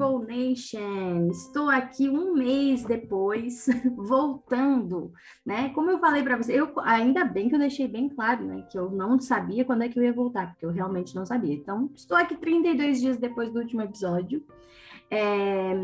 Purple Nation! Estou aqui um mês depois, voltando, né? Como eu falei para você, eu, ainda bem que eu deixei bem claro, né? Que eu não sabia quando é que eu ia voltar, porque eu realmente não sabia. Então, estou aqui 32 dias depois do último episódio. É,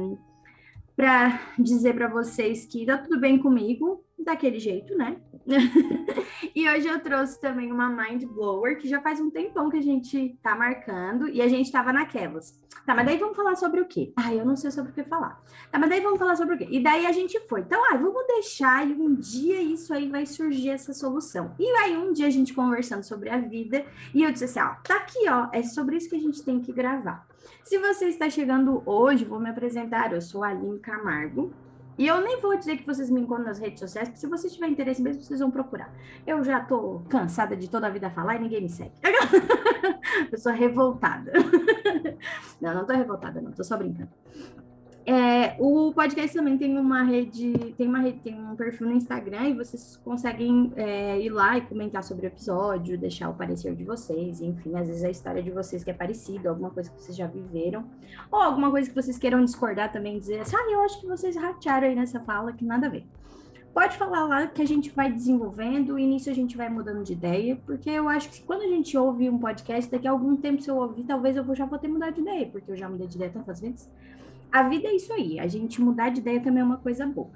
para dizer para vocês que tá tudo bem comigo, daquele jeito, né? e hoje eu trouxe também uma mind blower que já faz um tempão que a gente tá marcando e a gente tava naquelas. Tá, mas daí vamos falar sobre o quê? Ah, eu não sei sobre o que falar. Tá, mas daí vamos falar sobre o quê? E daí a gente foi. Então, ah, vamos deixar e um dia isso aí vai surgir essa solução. E aí um dia a gente conversando sobre a vida e eu disse assim, ó, tá aqui, ó, é sobre isso que a gente tem que gravar. Se você está chegando hoje, vou me apresentar. Eu sou Aline Camargo. E eu nem vou dizer que vocês me encontram nas redes sociais, porque se vocês tiverem interesse mesmo, vocês vão procurar. Eu já tô cansada de toda a vida falar e ninguém me segue. eu sou revoltada. não, não tô revoltada, não, tô só brincando. É, o podcast também tem uma rede, tem uma rede, tem um perfil no Instagram e vocês conseguem é, ir lá e comentar sobre o episódio, deixar o parecer de vocês, enfim, às vezes a história de vocês que é parecida, alguma coisa que vocês já viveram, ou alguma coisa que vocês queiram discordar também, dizer assim, ah, eu acho que vocês ratearam aí nessa fala, que nada a ver. Pode falar lá que a gente vai desenvolvendo e nisso a gente vai mudando de ideia, porque eu acho que quando a gente ouve um podcast, daqui a algum tempo se eu ouvir, talvez eu já vou ter mudado de ideia, porque eu já mudei de ideia tantas vezes a vida é isso aí, a gente mudar de ideia também é uma coisa boa.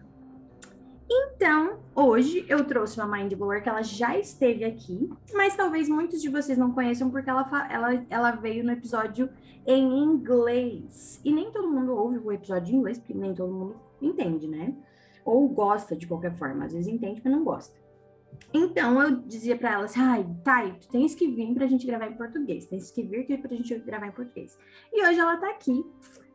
Então, hoje eu trouxe uma Mind Blower que ela já esteve aqui, mas talvez muitos de vocês não conheçam porque ela, ela, ela veio no episódio em inglês. E nem todo mundo ouve o episódio em inglês, porque nem todo mundo entende, né? Ou gosta de qualquer forma, às vezes entende, mas não gosta. Então eu dizia para ela assim: ai, Thay, tu tens que vir pra gente gravar em português, tens que vir aqui pra gente gravar em português. E hoje ela tá aqui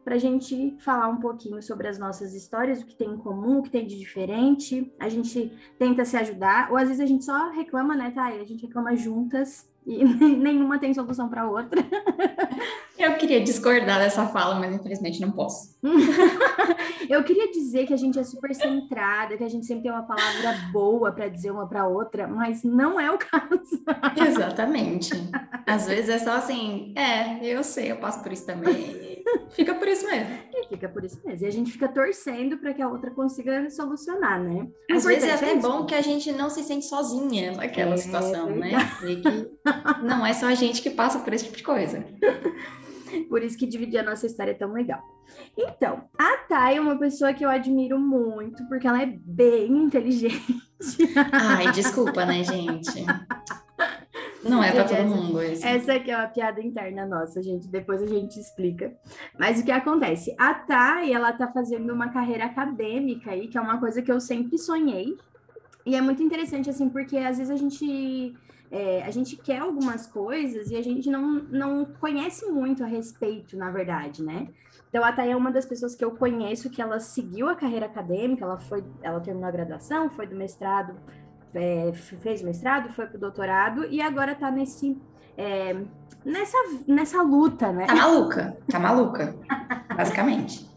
para a gente falar um pouquinho sobre as nossas histórias, o que tem em comum, o que tem de diferente. A gente tenta se ajudar, ou às vezes a gente só reclama, né, Thay? A gente reclama juntas e nenhuma tem solução para outra. Eu queria discordar dessa fala, mas infelizmente não posso. Eu queria dizer que a gente é super centrada, que a gente sempre tem uma palavra boa para dizer uma para outra, mas não é o caso. Exatamente. Às vezes é só assim, é, eu sei, eu passo por isso também. Fica por isso mesmo. E fica por isso mesmo. E a gente fica torcendo para que a outra consiga solucionar, né? Às vezes é até é bom que a gente não se sente sozinha naquela é, situação, né? E que não é só a gente que passa por esse tipo de coisa. Por isso que dividir a nossa história é tão legal. Então, a Thay é uma pessoa que eu admiro muito, porque ela é bem inteligente. Ai, desculpa, né, gente? Não é para todo mundo esse. Essa aqui é uma piada interna nossa, gente. Depois a gente explica. Mas o que acontece? A Thay, ela tá fazendo uma carreira acadêmica aí, que é uma coisa que eu sempre sonhei. E é muito interessante, assim, porque às vezes a gente é, a gente quer algumas coisas e a gente não, não conhece muito a respeito, na verdade, né? Então, a Thay é uma das pessoas que eu conheço que ela seguiu a carreira acadêmica, ela foi, ela terminou a graduação, foi do mestrado, é, fez mestrado, foi para o doutorado e agora está nesse é, nessa, nessa luta, né? Tá maluca, tá maluca, basicamente.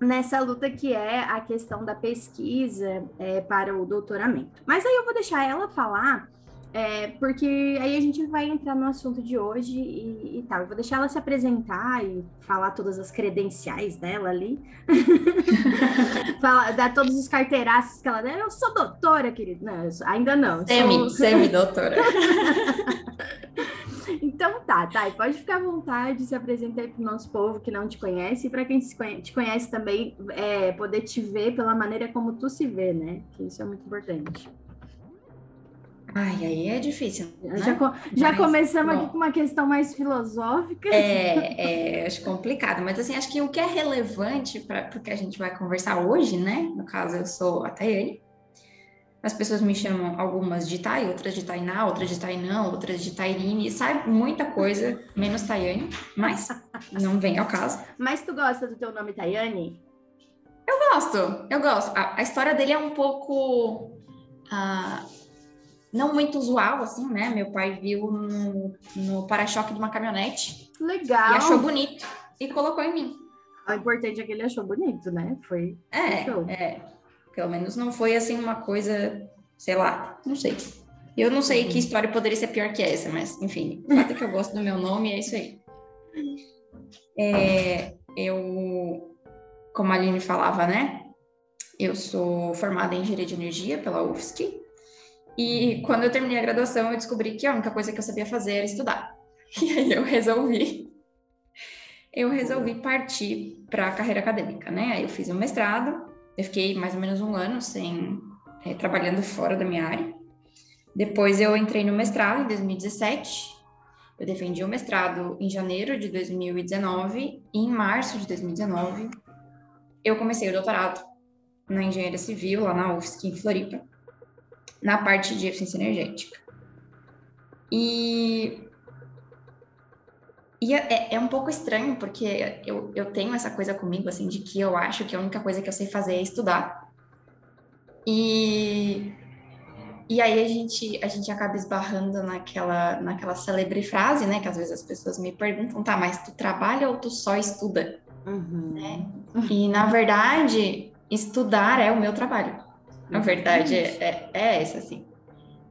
Nessa luta que é a questão da pesquisa é, para o doutoramento. Mas aí eu vou deixar ela falar é, porque aí a gente vai entrar no assunto de hoje e, e, tal. Eu vou deixar ela se apresentar e falar todas as credenciais dela ali. falar, dar todos os carteiraços que ela der. Eu sou doutora, querida. Não, ainda não. Semi, sou... semi-doutora. então tá, tá. E pode ficar à vontade, se apresentar para o nosso povo que não te conhece. E para quem te conhece também, é, poder te ver pela maneira como tu se vê, né? Que isso é muito importante. Ai, aí é difícil. Né? Já, já mas, começamos bom, aqui com uma questão mais filosófica. É, é, acho complicado, mas assim, acho que o que é relevante para o que a gente vai conversar hoje, né? No caso, eu sou a Tayane. As pessoas me chamam algumas de Tai, outras de Tainá, outras de Tainã, outras de Tairine, sabe muita coisa, menos Tayane, mas não vem ao caso. Mas tu gosta do teu nome Tayane? Eu gosto, eu gosto. A, a história dele é um pouco. Uh, não muito usual, assim, né? Meu pai viu no, no para-choque de uma caminhonete. Legal. E achou bonito e colocou em mim. O importante é que ele achou bonito, né? Foi. É, é. Pelo menos não foi assim uma coisa, sei lá, não sei. Eu não sei que história poderia ser pior que essa, mas enfim, o fato é que eu gosto do meu nome é isso aí. É, eu, como a Aline falava, né? Eu sou formada em engenharia de energia pela UFSC. E quando eu terminei a graduação, eu descobri que a única coisa que eu sabia fazer era estudar. E aí eu resolvi eu resolvi partir para a carreira acadêmica, né? Aí eu fiz um mestrado, eu fiquei mais ou menos um ano sem é, trabalhando fora da minha área. Depois eu entrei no mestrado em 2017. Eu defendi o mestrado em janeiro de 2019 e em março de 2019 eu comecei o doutorado na engenharia civil lá na UFSC em Floripa, na parte de eficiência energética. E e é, é, é, um pouco estranho, porque eu, eu tenho essa coisa comigo, assim, de que eu acho que a única coisa que eu sei fazer é estudar. E, e aí a gente, a gente acaba esbarrando naquela, naquela celebre frase, né? Que às vezes as pessoas me perguntam, tá, mas tu trabalha ou tu só estuda? Uhum. Né? E, na verdade, estudar é o meu trabalho. Na verdade, é, é, é essa, assim.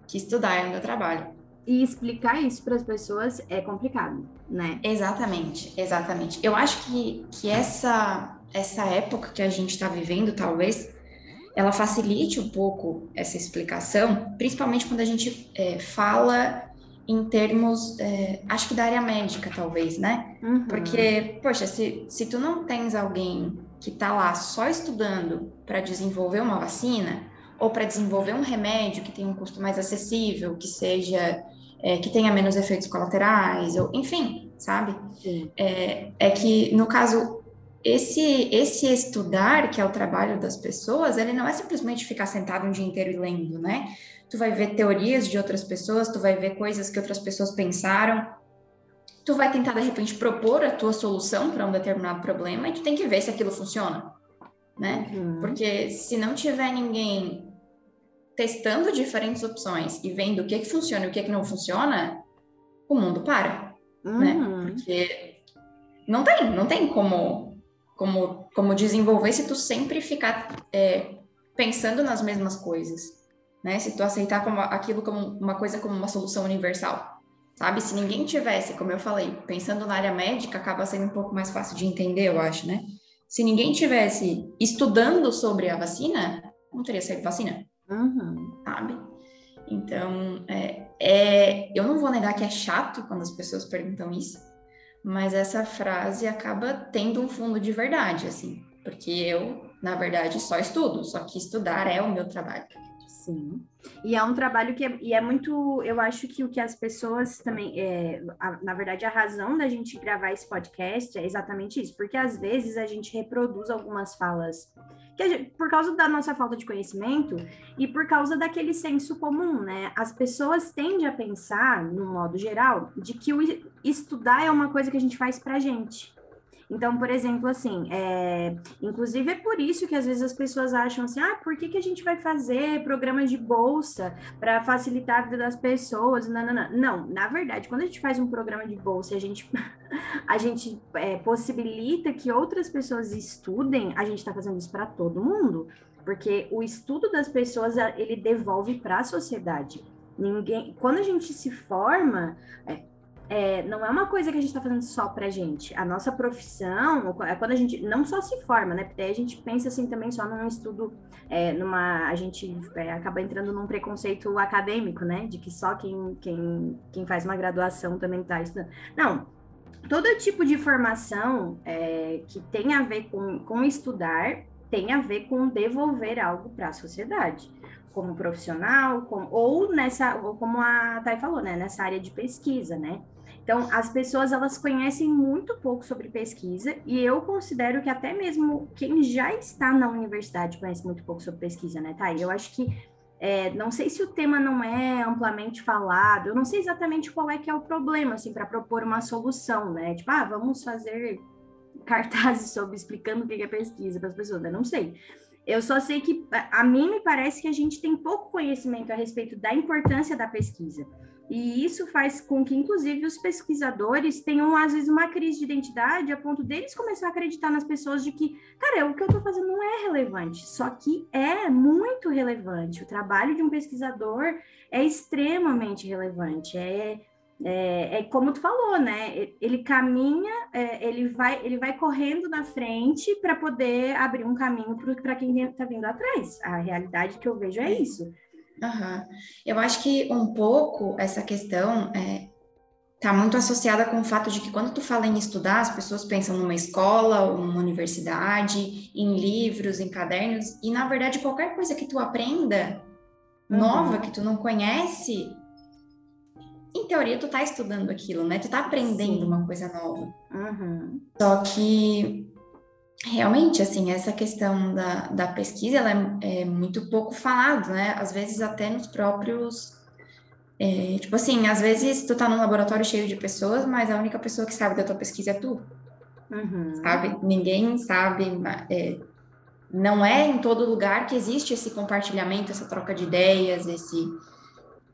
Que estudar é o meu trabalho. E explicar isso para as pessoas é complicado, né? Exatamente, exatamente. Eu acho que, que essa, essa época que a gente está vivendo, talvez, ela facilite um pouco essa explicação, principalmente quando a gente é, fala em termos, é, acho que da área médica, talvez, né? Uhum. Porque, poxa, se, se tu não tens alguém que está lá só estudando para desenvolver uma vacina, ou para desenvolver um remédio que tenha um custo mais acessível, que seja é, que tenha menos efeitos colaterais, ou enfim, sabe? É, é, que, no caso, esse, esse estudar, que é o trabalho das pessoas, ele não é simplesmente ficar sentado um dia inteiro e lendo, né? Tu vai ver teorias de outras pessoas, tu vai ver coisas que outras pessoas pensaram, tu vai tentar, de repente, propor a tua solução para um determinado problema e tu tem que ver se aquilo funciona, né? Uhum. Porque se não tiver ninguém testando diferentes opções e vendo o que, que funciona e o que, que não funciona, o mundo para, né? uhum. né? Porque não tem, não tem como, como, como desenvolver se tu sempre ficar é, pensando nas mesmas coisas, né? Se tu aceitar como, aquilo como uma coisa como uma solução universal, sabe? Se ninguém tivesse, como eu falei, pensando na área médica, acaba sendo um pouco mais fácil de entender, eu acho, né? Se ninguém tivesse estudando sobre a vacina, não teria saído vacina. Uhum. Sabe? Então, é, é, eu não vou negar que é chato quando as pessoas perguntam isso, mas essa frase acaba tendo um fundo de verdade, assim, porque eu, na verdade, só estudo, só que estudar é o meu trabalho. Sim. E é um trabalho que é, e é muito. Eu acho que o que as pessoas também. É, a, na verdade, a razão da gente gravar esse podcast é exatamente isso, porque às vezes a gente reproduz algumas falas gente, por causa da nossa falta de conhecimento e por causa daquele senso comum, né? As pessoas tendem a pensar, no modo geral, de que o estudar é uma coisa que a gente faz pra gente. Então, por exemplo, assim, é, inclusive é por isso que às vezes as pessoas acham assim, ah, por que, que a gente vai fazer programa de bolsa para facilitar a vida das pessoas? Não, não, não. Não, na verdade, quando a gente faz um programa de bolsa a gente, a gente é, possibilita que outras pessoas estudem, a gente está fazendo isso para todo mundo, porque o estudo das pessoas ele devolve para a sociedade. Ninguém, quando a gente se forma, é, é, não é uma coisa que a gente está fazendo só para gente. A nossa profissão, é quando a gente não só se forma, né? Porque a gente pensa assim também só num estudo, é, numa. A gente é, acaba entrando num preconceito acadêmico, né? De que só quem, quem, quem faz uma graduação também está estudando. Não. Todo tipo de formação é, que tem a ver com, com estudar tem a ver com devolver algo para a sociedade como profissional, com, ou nessa, ou como a Thay falou, né, nessa área de pesquisa, né? Então, as pessoas elas conhecem muito pouco sobre pesquisa e eu considero que até mesmo quem já está na universidade conhece muito pouco sobre pesquisa, né, Thay? Eu acho que é, não sei se o tema não é amplamente falado, eu não sei exatamente qual é que é o problema, assim, para propor uma solução, né? Tipo, ah, vamos fazer cartazes sobre explicando o que é pesquisa para as pessoas, eu não sei. Eu só sei que a mim me parece que a gente tem pouco conhecimento a respeito da importância da pesquisa. E isso faz com que, inclusive, os pesquisadores tenham, às vezes, uma crise de identidade a ponto deles começar a acreditar nas pessoas de que, cara, o que eu estou fazendo não é relevante. Só que é muito relevante. O trabalho de um pesquisador é extremamente relevante. É, é, é, como tu falou, né? Ele caminha, é, ele vai, ele vai correndo na frente para poder abrir um caminho para quem está vindo atrás. A realidade que eu vejo é isso. Uhum. Eu acho que um pouco essa questão é, tá muito associada com o fato de que quando tu fala em estudar, as pessoas pensam numa escola, ou numa universidade, em livros, em cadernos, e na verdade qualquer coisa que tu aprenda uhum. nova que tu não conhece, em teoria tu tá estudando aquilo, né? Tu tá aprendendo Sim. uma coisa nova. Uhum. Só que realmente, assim, essa questão da, da pesquisa, ela é, é muito pouco falado, né? Às vezes até nos próprios é, tipo assim, às vezes tu tá num laboratório cheio de pessoas, mas a única pessoa que sabe da tua pesquisa é tu. Uhum. Sabe? Ninguém sabe. É, não é em todo lugar que existe esse compartilhamento, essa troca de ideias, esse.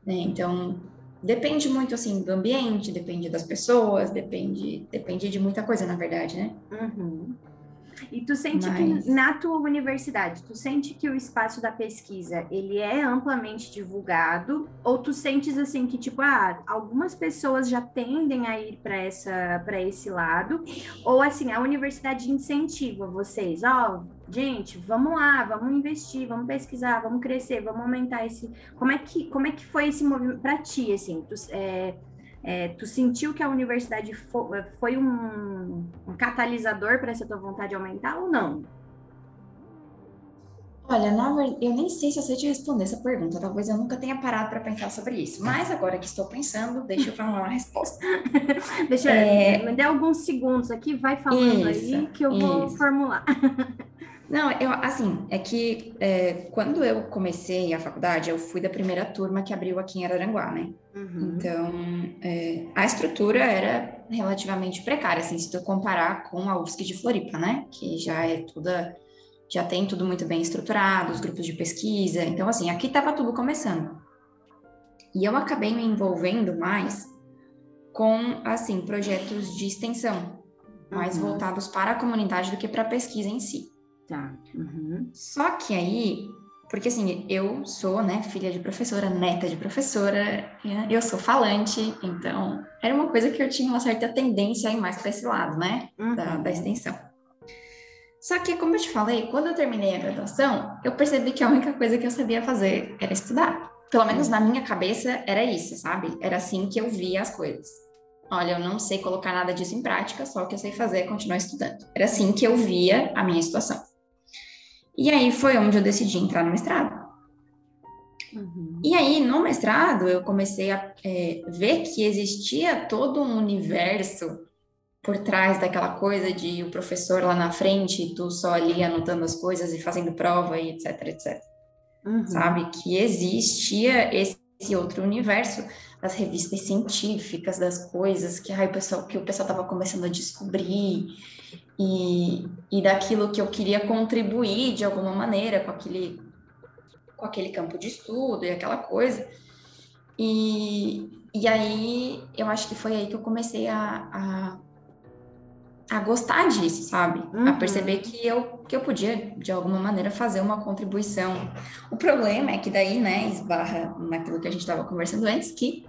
Né? Então, depende muito assim do ambiente, depende das pessoas, depende, depende de muita coisa, na verdade, né? Uhum. E tu sente Mas... que na tua universidade, tu sente que o espaço da pesquisa, ele é amplamente divulgado ou tu sentes assim que tipo, ah, algumas pessoas já tendem a ir para essa para esse lado, ou assim, a universidade incentiva vocês, ó, oh, gente, vamos lá, vamos investir, vamos pesquisar, vamos crescer, vamos aumentar esse. Como é que como é que foi esse movimento para ti assim? Tu, é, é, tu sentiu que a universidade foi, um, um, catalisador para essa tua vontade de aumentar ou não? Olha, na verdade, eu nem sei se eu sei te responder essa pergunta. Talvez eu nunca tenha parado para pensar sobre isso. Mas agora que estou pensando, deixa eu falar uma resposta. deixa é... eu me dê alguns segundos aqui, vai falando isso, aí que eu isso. vou formular. Não, eu, assim, é que é, quando eu comecei a faculdade, eu fui da primeira turma que abriu aqui em Araranguá, né? Uhum. Então, é, a estrutura era relativamente precária, assim, se tu comparar com a UFSC de Floripa, né? Que já é toda, já tem tudo muito bem estruturado, os grupos de pesquisa. Então, assim, aqui estava tudo começando. E eu acabei me envolvendo mais com, assim, projetos de extensão, mais uhum. voltados para a comunidade do que para a pesquisa em si. Tá. Uhum. Só que aí, porque assim, eu sou, né, filha de professora, neta de professora, né, eu sou falante, então era uma coisa que eu tinha uma certa tendência aí mais para esse lado, né, uhum. da, da extensão. Só que, como eu te falei, quando eu terminei a graduação, eu percebi que a única coisa que eu sabia fazer era estudar. Pelo menos na minha cabeça era isso, sabe? Era assim que eu via as coisas. Olha, eu não sei colocar nada disso em prática, só o que eu sei fazer é continuar estudando. Era assim que eu via a minha situação. E aí foi onde eu decidi entrar no mestrado. Uhum. E aí, no mestrado, eu comecei a é, ver que existia todo um universo por trás daquela coisa de o professor lá na frente e tu só ali anotando as coisas e fazendo prova e etc, etc. Uhum. Sabe? Que existia esse outro universo das revistas científicas, das coisas que, ai, o pessoal, que o pessoal estava começando a descobrir e, e daquilo que eu queria contribuir de alguma maneira com aquele, com aquele campo de estudo e aquela coisa. E, e aí eu acho que foi aí que eu comecei a, a, a gostar disso, sabe? Uhum. A perceber que eu, que eu podia, de alguma maneira, fazer uma contribuição. O problema é que daí, né, esbarra naquilo que a gente estava conversando antes, que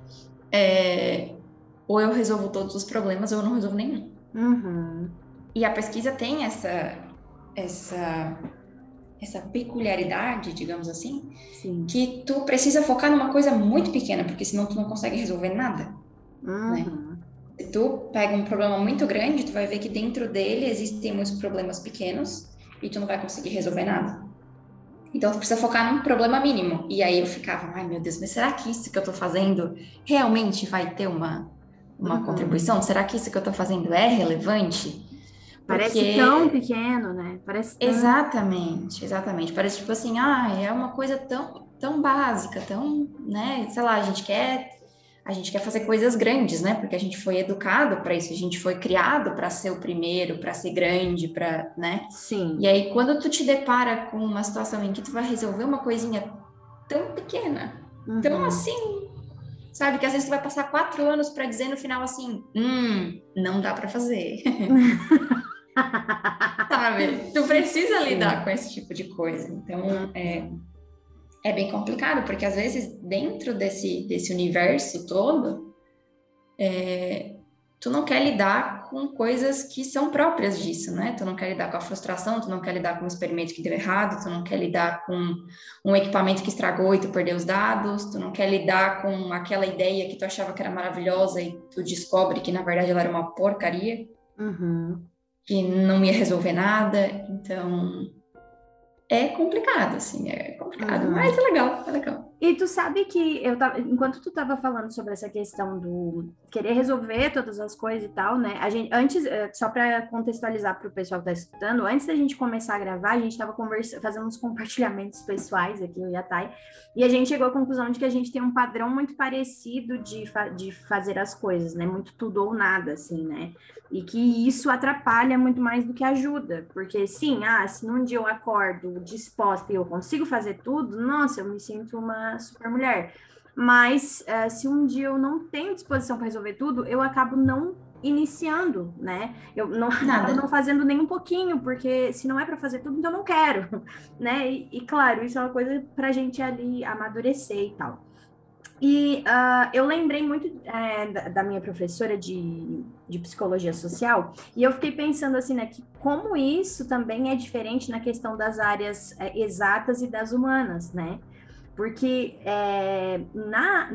é, ou eu resolvo todos os problemas ou eu não resolvo nenhum. Uhum. E a pesquisa tem essa, essa, essa peculiaridade, digamos assim, Sim. que tu precisa focar numa coisa muito pequena, porque senão tu não consegue resolver nada. Uhum. Né? Se tu pega um problema muito grande, tu vai ver que dentro dele existem muitos problemas pequenos e tu não vai conseguir resolver nada. Então, tu precisa focar num problema mínimo. E aí eu ficava, ai meu Deus, mas será que isso que eu tô fazendo realmente vai ter uma, uma uhum. contribuição? Será que isso que eu tô fazendo é relevante? Parece Porque... tão pequeno, né? Parece tão... Exatamente, exatamente. Parece tipo assim, ah, é uma coisa tão, tão básica, tão, né? Sei lá, a gente quer a gente quer fazer coisas grandes, né? Porque a gente foi educado para isso, a gente foi criado para ser o primeiro, para ser grande, para, né? Sim. E aí quando tu te depara com uma situação em que tu vai resolver uma coisinha tão pequena, uhum. tão assim, sabe? Que às vezes tu vai passar quatro anos para dizer no final assim, hum, não dá para fazer. Sabe? Tu precisa Sim. lidar com esse tipo de coisa. Então, é, é bem complicado, porque às vezes, dentro desse, desse universo todo, é, tu não quer lidar com coisas que são próprias disso, né? Tu não quer lidar com a frustração, tu não quer lidar com um experimento que deu errado, tu não quer lidar com um equipamento que estragou e tu perdeu os dados, tu não quer lidar com aquela ideia que tu achava que era maravilhosa e tu descobre que na verdade ela era uma porcaria, uhum. Que não ia resolver nada. Então, é complicado, assim, é complicado, uhum. mas é legal, é legal. E tu sabe que eu tava, enquanto tu tava falando sobre essa questão do querer resolver todas as coisas e tal, né? A gente antes, eh, só para contextualizar para o pessoal que tá escutando, antes da gente começar a gravar, a gente tava conversando, fazendo uns compartilhamentos pessoais aqui, a Thay, e a gente chegou à conclusão de que a gente tem um padrão muito parecido de, fa de fazer as coisas, né? Muito tudo ou nada, assim, né? E que isso atrapalha muito mais do que ajuda, porque sim, ah, se num dia eu acordo disposta e eu consigo fazer tudo, nossa, eu me sinto uma super mulher. Mas uh, se um dia eu não tenho disposição para resolver tudo, eu acabo não iniciando, né? Eu não, Nada. não fazendo nem um pouquinho, porque se não é para fazer tudo, então eu não quero, né? E, e claro, isso é uma coisa para a gente ali amadurecer e tal. E uh, eu lembrei muito é, da, da, minha professora de, de psicologia social, e eu fiquei pensando assim, né, que como isso também é diferente na questão das áreas é, exatas e das humanas, né? Porque é, na,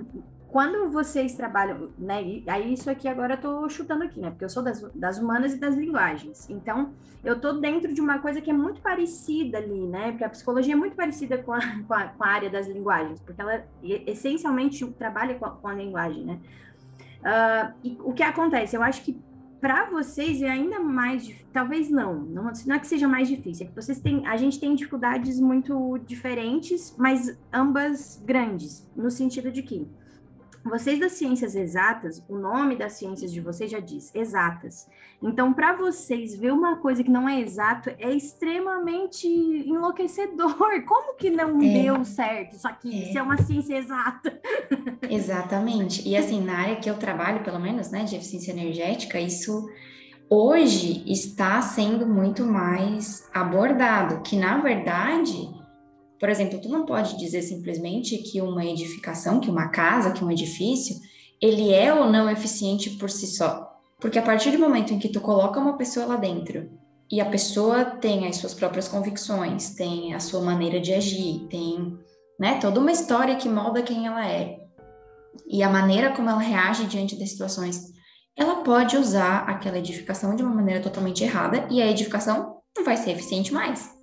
quando vocês trabalham, né? Aí isso aqui agora eu tô chutando aqui, né? Porque eu sou das, das humanas e das linguagens. Então, eu tô dentro de uma coisa que é muito parecida ali, né? Porque a psicologia é muito parecida com a, com a, com a área das linguagens, porque ela essencialmente trabalha com a, com a linguagem, né? Uh, e o que acontece? Eu acho que para vocês é ainda mais talvez não, não, não é que seja mais difícil, é que vocês têm, a gente tem dificuldades muito diferentes, mas ambas grandes, no sentido de que vocês das ciências exatas, o nome das ciências de vocês já diz exatas. Então, para vocês ver uma coisa que não é exato é extremamente enlouquecedor. Como que não é, deu certo? Só que é. isso é uma ciência exata. Exatamente. E assim, na área que eu trabalho, pelo menos, né, de eficiência energética, isso hoje está sendo muito mais abordado, que na verdade por exemplo, tu não pode dizer simplesmente que uma edificação, que uma casa, que um edifício, ele é ou não eficiente por si só. Porque a partir do momento em que tu coloca uma pessoa lá dentro e a pessoa tem as suas próprias convicções, tem a sua maneira de agir, tem né, toda uma história que molda quem ela é e a maneira como ela reage diante das situações, ela pode usar aquela edificação de uma maneira totalmente errada e a edificação não vai ser eficiente mais.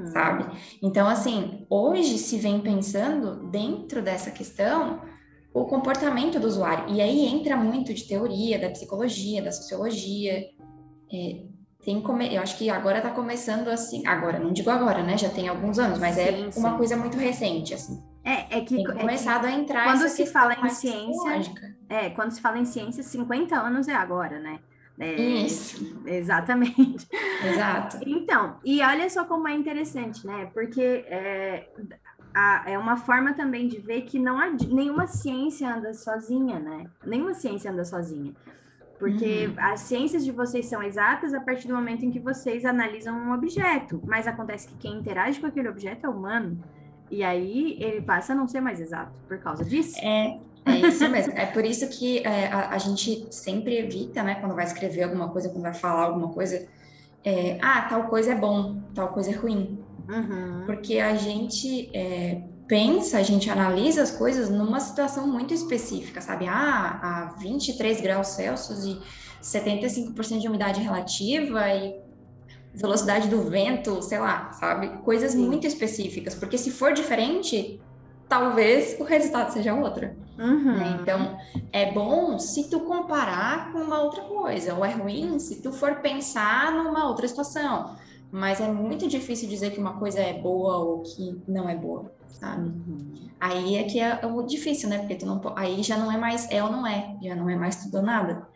Uhum. Sabe? Então, assim, hoje se vem pensando dentro dessa questão o comportamento do usuário. E aí entra muito de teoria, da psicologia, da sociologia. É, tem come... Eu acho que agora está começando assim. Agora, não digo agora, né? Já tem alguns anos, mas é sim, é sim. uma coisa muito recente, assim. É, é que tem começado é que a entrar quando se fala em ciência, é, quando se fala em ciência, 50 anos é agora, né? É, Isso. Exatamente. Exato. Então, e olha só como é interessante, né? Porque é, a, é uma forma também de ver que não há nenhuma ciência anda sozinha, né? Nenhuma ciência anda sozinha. Porque uhum. as ciências de vocês são exatas a partir do momento em que vocês analisam um objeto, mas acontece que quem interage com aquele objeto é humano. E aí ele passa a não ser mais exato por causa disso. É, é isso mesmo. É por isso que é, a, a, gente sempre evita, né, quando vai escrever alguma coisa, quando vai falar alguma coisa, é, ah, tal coisa é bom, tal coisa é ruim. Uhum. Porque a gente é, pensa, a gente analisa as coisas numa situação muito específica, sabe? Ah, a 23 graus Celsius e 75% de umidade relativa e velocidade do vento, sei lá, sabe? Coisas Sim. muito específicas, porque se for diferente, talvez o resultado seja outro. Uhum. Né? Então, é bom se tu comparar com uma outra coisa, ou é ruim se tu for pensar numa outra situação. Mas é muito difícil dizer que uma coisa é boa ou que não é boa, sabe? Uhum. Aí é que é o difícil, né? Porque tu não, aí já não é mais é ou não é, já não é mais tudo ou nada.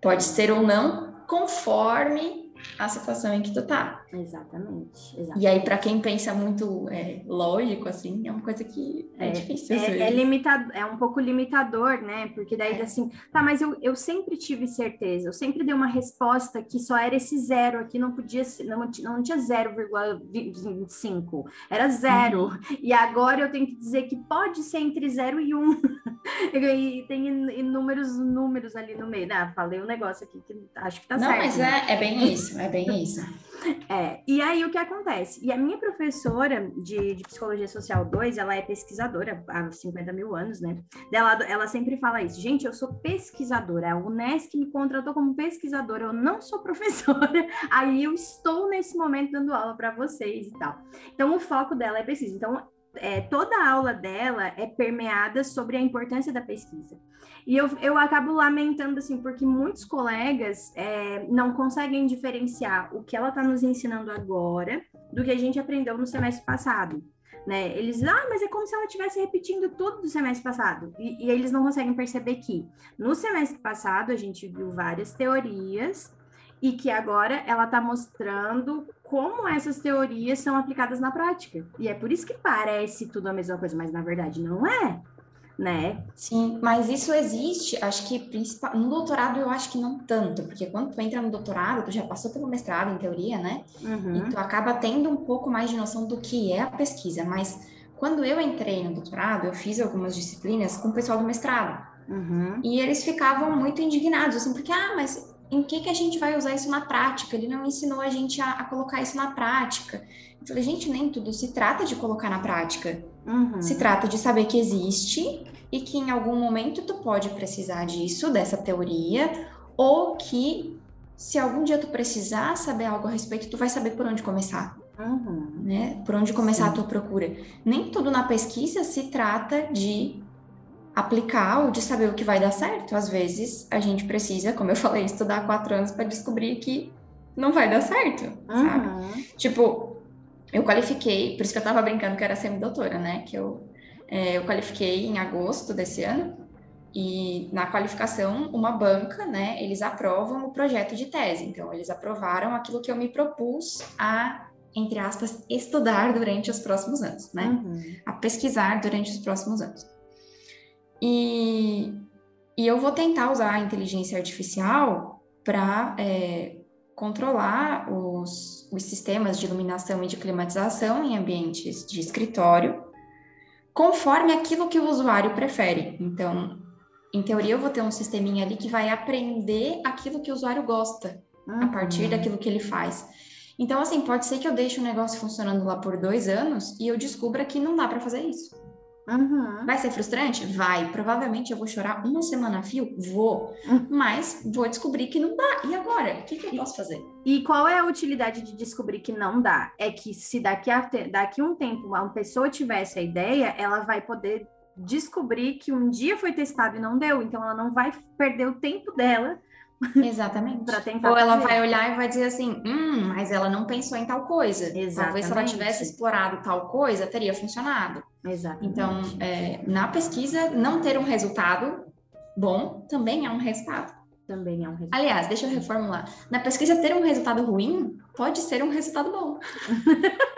Pode ser ou não, conforme a situação em que tu tá. Exatamente. exatamente. E aí, para quem pensa muito é, lógico, assim, é uma coisa que é, é difícil. É, é, limitado, é um pouco limitador, né? Porque daí, é. assim, tá, mas eu, eu sempre tive certeza, eu sempre dei uma resposta que só era esse zero aqui, não podia ser, não, não tinha 0,25, era zero. Uhum. E agora eu tenho que dizer que pode ser entre zero e um. e tem inúmeros números ali no meio. Ah, falei um negócio aqui que acho que tá não, certo. Não, mas né? é, é bem isso, é bem isso. É, e aí o que acontece? E a minha professora de, de Psicologia Social 2, ela é pesquisadora há 50 mil anos, né? Ela, ela sempre fala isso, gente, eu sou pesquisadora, a Unesc me contratou como pesquisadora, eu não sou professora, aí eu estou nesse momento dando aula para vocês e tal. Então o foco dela é pesquisa. Então é, toda a aula dela é permeada sobre a importância da pesquisa. E eu, eu acabo lamentando, assim, porque muitos colegas é, não conseguem diferenciar o que ela está nos ensinando agora do que a gente aprendeu no semestre passado. Né? Eles, ah, mas é como se ela estivesse repetindo tudo do semestre passado. E, e eles não conseguem perceber que no semestre passado a gente viu várias teorias e que agora ela está mostrando como essas teorias são aplicadas na prática. E é por isso que parece tudo a mesma coisa, mas na verdade não é né? Sim, mas isso existe, acho que principal, no doutorado eu acho que não tanto, porque quando tu entra no doutorado, tu já passou pelo mestrado, em teoria, né? Uhum. E tu acaba tendo um pouco mais de noção do que é a pesquisa, mas quando eu entrei no doutorado, eu fiz algumas disciplinas com o pessoal do mestrado. Uhum. E eles ficavam muito indignados, assim, porque, ah, mas em que, que a gente vai usar isso na prática? Ele não ensinou a gente a, a colocar isso na prática. Eu falei, gente, nem tudo se trata de colocar na prática. Uhum. Se trata de saber que existe e que em algum momento tu pode precisar disso, dessa teoria, ou que se algum dia tu precisar saber algo a respeito, tu vai saber por onde começar. Uhum. Né? Por onde começar Sim. a tua procura. Nem tudo na pesquisa se trata de aplicar ou de saber o que vai dar certo. Às vezes a gente precisa, como eu falei, estudar quatro anos para descobrir que não vai dar certo, uhum. sabe? Tipo, eu qualifiquei, por isso que eu tava brincando que era semi-doutora, né? Que eu, é, eu qualifiquei em agosto desse ano, e na qualificação, uma banca, né? Eles aprovam o projeto de tese. Então, eles aprovaram aquilo que eu me propus a, entre aspas, estudar durante os próximos anos, né? Uhum. A pesquisar durante os próximos anos. E, e eu vou tentar usar a inteligência artificial para é, controlar os, os sistemas de iluminação e de climatização em ambientes de escritório, conforme aquilo que o usuário prefere. Então, em teoria, eu vou ter um sisteminha ali que vai aprender aquilo que o usuário gosta, uhum. a partir daquilo que ele faz. Então, assim, pode ser que eu deixe o negócio funcionando lá por dois anos e eu descubra que não dá para fazer isso. Uhum. Vai ser frustrante? Vai. Provavelmente eu vou chorar uma semana a fio? Vou. Uhum. Mas vou descobrir que não dá. E agora? O que, que eu posso fazer? E qual é a utilidade de descobrir que não dá? É que se daqui a daqui um tempo uma pessoa tiver essa ideia, ela vai poder descobrir que um dia foi testado e não deu. Então ela não vai perder o tempo dela Exatamente. Ou ela vai olhar e vai dizer assim, hum, mas ela não pensou em tal coisa. Exatamente. Talvez se ela tivesse explorado tal coisa, teria funcionado. Exatamente. Então, é, na pesquisa, não ter um resultado bom também é um resultado. Também é um resultado. Aliás, deixa eu reformular. Na pesquisa, ter um resultado ruim pode ser um resultado bom.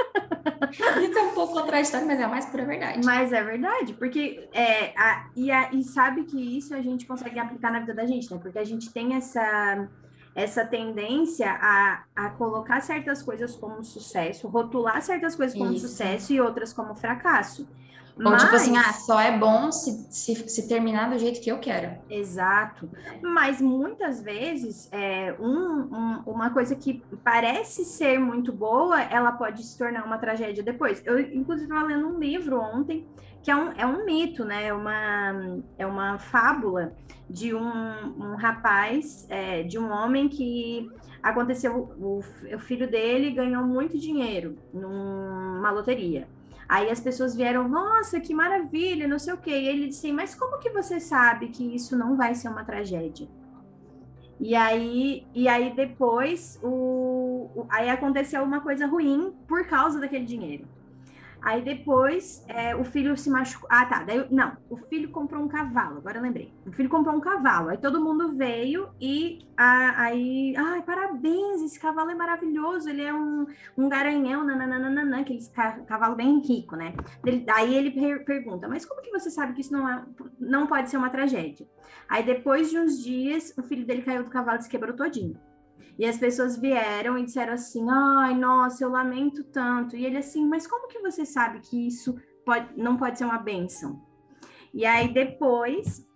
Isso é um pouco contraditório, mas é a mais pura verdade. Mas é verdade, porque é, a, e, a, e sabe que isso a gente consegue aplicar na vida da gente, né? Porque a gente tem essa, essa tendência a, a colocar certas coisas como sucesso, rotular certas coisas como isso. sucesso e outras como fracasso. Ou Mas... tipo assim, ah, só é bom se, se, se, terminar do jeito que eu quero. Exato. Mas muitas vezes, é, um, um, uma coisa que parece ser muito boa, ela pode se tornar uma tragédia depois. Eu, inclusive, estava lendo um livro ontem, que é um, é um mito, né? É uma, é uma fábula de um, um rapaz, é, de um homem que aconteceu, o, o filho dele ganhou muito dinheiro numa loteria. Aí as pessoas vieram, nossa, que maravilha, não sei o quê. E ele disse, mas como que você sabe que isso não vai ser uma tragédia? E aí, e aí depois, o, o, aí aconteceu uma coisa ruim por causa daquele dinheiro. Aí depois é, o filho se machucou. Ah, tá. Daí, não, o filho comprou um cavalo, agora lembrei. O filho comprou um cavalo. Aí todo mundo veio e aí. Ai, parabéns, esse cavalo é maravilhoso. Ele é um, um garanhão, nananana, aquele cavalo bem rico, né? Aí ele per pergunta, mas como que você sabe que isso não, é, não pode ser uma tragédia? Aí depois de uns dias, o filho dele caiu do cavalo e se quebrou todinho. E as pessoas vieram e disseram assim: ai, nossa, eu lamento tanto. E ele assim, mas como que você sabe que isso pode, não pode ser uma bênção? E aí depois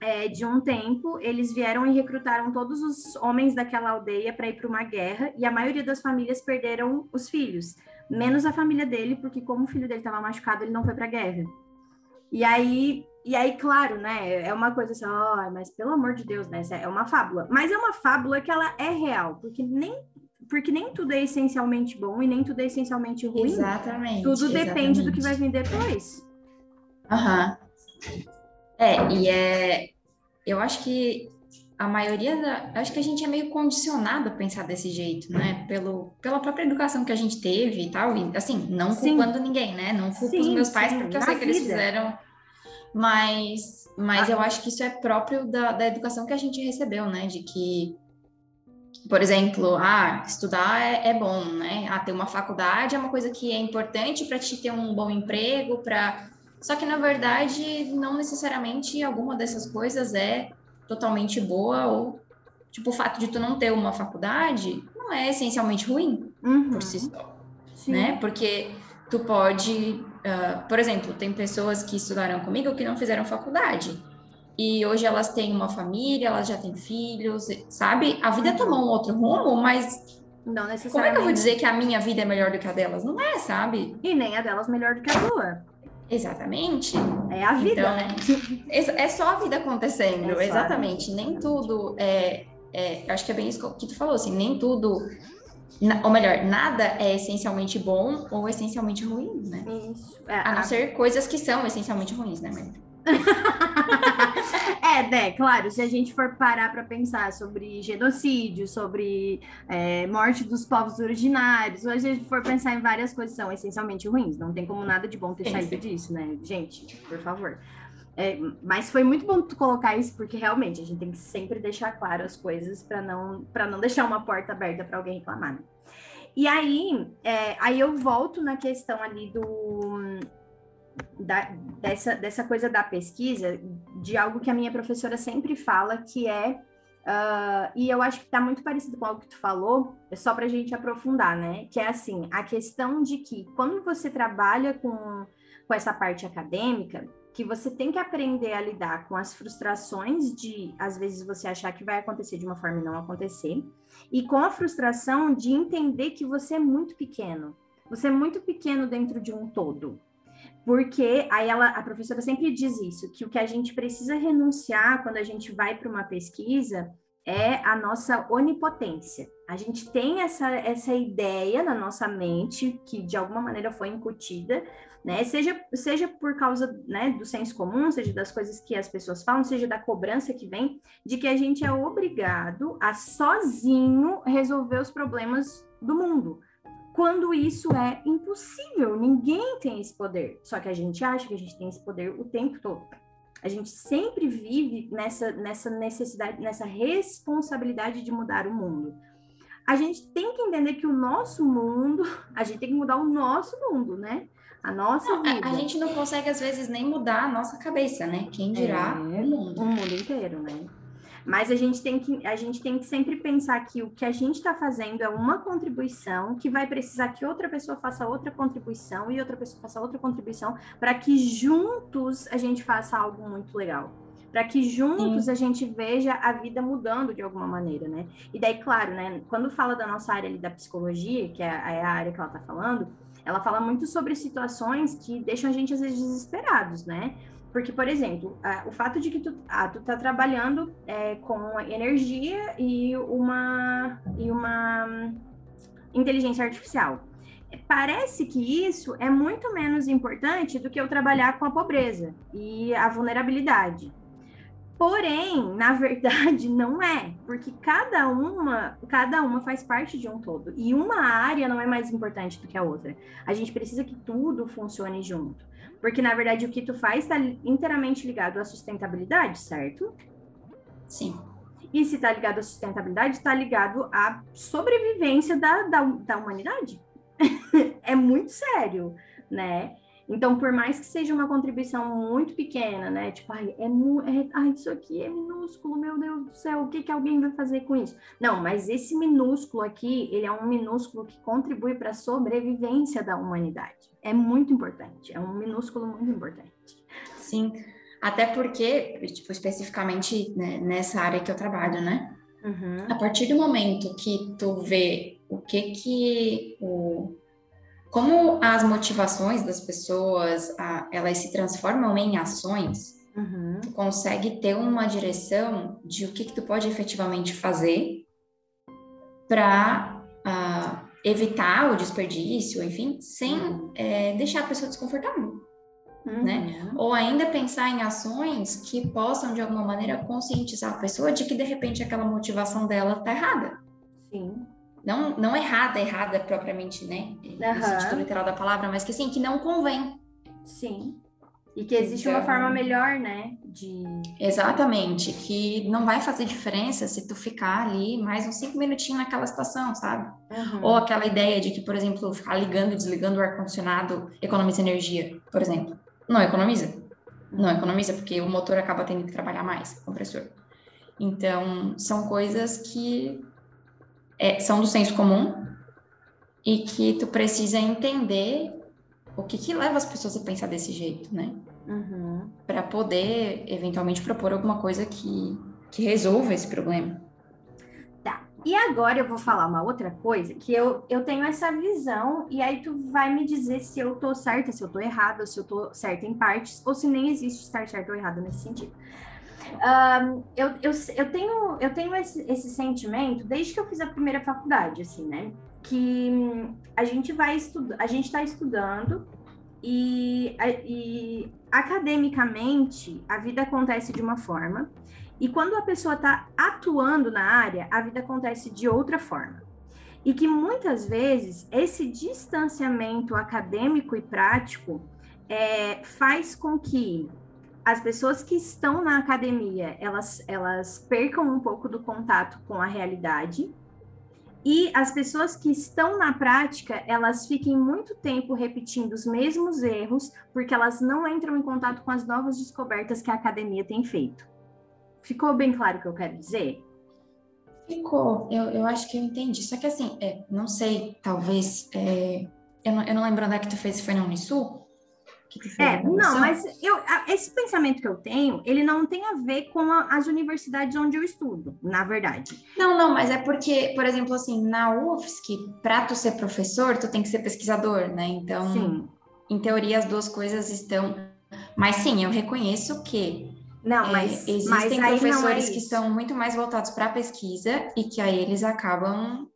é, de um tempo, eles vieram e recrutaram todos os homens daquela aldeia para ir para uma guerra, e a maioria das famílias perderam os filhos, menos a família dele, porque como o filho dele estava machucado, ele não foi para a guerra. E aí e aí, claro, né? É uma coisa assim, oh, mas pelo amor de Deus, né? É uma fábula. Mas é uma fábula que ela é real, porque nem porque nem tudo é essencialmente bom e nem tudo é essencialmente ruim. Exatamente. Tudo exatamente. depende do que vai vir depois. Aham. Uhum. É, e é. Eu acho que a maioria da. Acho que a gente é meio condicionado a pensar desse jeito, né? Pelo, pela própria educação que a gente teve e tal. E, assim, não culpando sim. ninguém, né? Não culpo sim, os meus pais, sim. porque eu sei vida. que eles fizeram mas, mas ah. eu acho que isso é próprio da, da educação que a gente recebeu, né? De que, por exemplo, ah, estudar é, é bom, né? Ah, ter uma faculdade é uma coisa que é importante para te ter um bom emprego, para. Só que, na verdade, não necessariamente alguma dessas coisas é totalmente boa ou tipo o fato de tu não ter uma faculdade não é essencialmente ruim uhum. por si só, Sim. né? Porque tu pode Uh, por exemplo, tem pessoas que estudaram comigo que não fizeram faculdade. E hoje elas têm uma família, elas já têm filhos, sabe? A vida uhum. tomou um outro rumo, mas. Não necessariamente. Como é que eu vou dizer que a minha vida é melhor do que a delas? Não é, sabe? E nem a delas melhor do que a tua. Exatamente. É a vida, então, né? É só a vida acontecendo, é exatamente. Nem tudo é, é. Acho que é bem isso que tu falou, assim, nem tudo ou melhor, nada é essencialmente bom ou essencialmente ruim, né? Isso. É, a não a... ser coisas que são essencialmente ruins, né, Maria? é, né, claro, se a gente for parar para pensar sobre genocídio, sobre é, morte dos povos originários, ou a gente for pensar em várias coisas que são essencialmente ruins, não tem como nada de bom ter sim, saído disso, né? Gente, por favor. É, mas foi muito bom tu colocar isso, porque realmente a gente tem que sempre deixar claro as coisas para não, não deixar uma porta aberta para alguém reclamar. Né? E aí, é, aí eu volto na questão ali do da, dessa, dessa coisa da pesquisa, de algo que a minha professora sempre fala, que é Uh, e eu acho que está muito parecido com algo que tu falou, é só para a gente aprofundar, né? Que é assim, a questão de que quando você trabalha com, com essa parte acadêmica, que você tem que aprender a lidar com as frustrações de, às vezes, você achar que vai acontecer de uma forma e não acontecer, e com a frustração de entender que você é muito pequeno. Você é muito pequeno dentro de um todo. Porque aí ela, a professora sempre diz isso, que o que a gente precisa renunciar quando a gente vai para uma pesquisa é a nossa onipotência. A gente tem essa, essa ideia na nossa mente, que de alguma maneira foi incutida, né? Seja, seja por causa né, do senso comum, seja das coisas que as pessoas falam, seja da cobrança que vem, de que a gente é obrigado a sozinho resolver os problemas do mundo. Quando isso é impossível, ninguém tem esse poder. Só que a gente acha que a gente tem esse poder o tempo todo. A gente sempre vive nessa, nessa necessidade, nessa responsabilidade de mudar o mundo. A gente tem que entender que o nosso mundo, a gente tem que mudar o nosso mundo, né? A nossa não, vida. A, a, gente não consegue, às vezes, nem mudar a nossa cabeça, né? Quem dirá é, o mundo. O mundo inteiro, né? Mas a gente tem que, a gente tem que sempre pensar que o que a gente está fazendo é uma contribuição que vai precisar que outra pessoa faça outra contribuição e outra pessoa faça outra contribuição para que juntos a gente faça algo muito legal. Para que juntos Sim. a gente veja a vida mudando de alguma maneira, né? E daí, claro, né? Quando fala da nossa área ali da psicologia, que é, é a área que ela está falando, ela fala muito sobre situações que deixam a gente às vezes desesperados, né? Porque, por exemplo, a, o fato de que tu, ah, tu tá trabalhando é, com energia e uma, e uma hum, inteligência artificial. Parece que isso é muito menos importante do que eu trabalhar com a pobreza e a vulnerabilidade. Porém, na verdade, não é, porque cada uma, cada uma faz parte de um todo. E uma área não é mais importante do que a outra. A gente precisa que tudo funcione junto. Porque, na verdade, o que tu faz está inteiramente ligado à sustentabilidade, certo? Sim. E se está ligado à sustentabilidade, está ligado à sobrevivência da, da, da humanidade. é muito sério, né? Então, por mais que seja uma contribuição muito pequena, né? Tipo, ai, é, é, ai, isso aqui é minúsculo, meu Deus do céu, o que, que alguém vai fazer com isso? Não, mas esse minúsculo aqui, ele é um minúsculo que contribui para a sobrevivência da humanidade. É muito importante, é um minúsculo muito importante. Sim, até porque, tipo, especificamente né, nessa área que eu trabalho, né? Uhum. A partir do momento que tu vê o que que o como as motivações das pessoas, a, elas se transformam em ações, uhum. tu consegue ter uma direção de o que, que tu pode efetivamente fazer para uh, ah, evitar o desperdício, enfim, sem uhum. é, deixar a pessoa desconfortável. Uhum. Né? Ou ainda pensar em ações que possam, de alguma maneira, conscientizar a pessoa de que, de repente, aquela motivação dela está errada. Não, não errada, errada propriamente, né? Uhum. No sentido literal da palavra, mas que assim, que não convém. Sim. E que existe então, uma forma melhor, né? De. Exatamente, que não vai fazer diferença se tu ficar ali mais uns cinco minutinhos naquela situação, sabe? Uhum. Ou aquela ideia de que, por exemplo, ficar ligando e desligando o ar-condicionado economiza energia, por exemplo. Não economiza. Não economiza, porque o motor acaba tendo que trabalhar mais, compressor. Então, são coisas que é, são do senso comum e que tu precisa entender o que, que leva as pessoas a pensar desse jeito, né? Uhum. Para poder, eventualmente, propor alguma coisa que, que resolva esse problema. Tá. E agora eu vou falar uma outra coisa, que eu, eu tenho essa visão, e aí tu vai me dizer se eu tô certa, se eu tô errada, se eu tô certa em partes, ou se nem existe estar certo ou errado nesse sentido. Um, eu, eu, eu tenho, eu tenho esse, esse sentimento desde que eu fiz a primeira faculdade, assim, né? Que a gente vai estudar, a gente está estudando e, e academicamente a vida acontece de uma forma, e quando a pessoa está atuando na área, a vida acontece de outra forma. E que muitas vezes esse distanciamento acadêmico e prático é, faz com que as pessoas que estão na academia, elas, elas percam um pouco do contato com a realidade, e as pessoas que estão na prática, elas fiquem muito tempo repetindo os mesmos erros, porque elas não entram em contato com as novas descobertas que a academia tem feito. Ficou bem claro o que eu quero dizer? Ficou, eu, eu acho que eu entendi. Só que assim, é, não sei, talvez. É, eu, não, eu não lembro onde é que tu fez, foi na Unisul, é, não, mas eu, esse pensamento que eu tenho, ele não tem a ver com a, as universidades onde eu estudo, na verdade. Não, não, mas é porque, por exemplo, assim, na UFSC, para tu ser professor, tu tem que ser pesquisador, né? Então, sim. em teoria, as duas coisas estão. Mas sim, eu reconheço que não, é, mas é, existem mas professores é que são muito mais voltados para a pesquisa e que aí eles acabam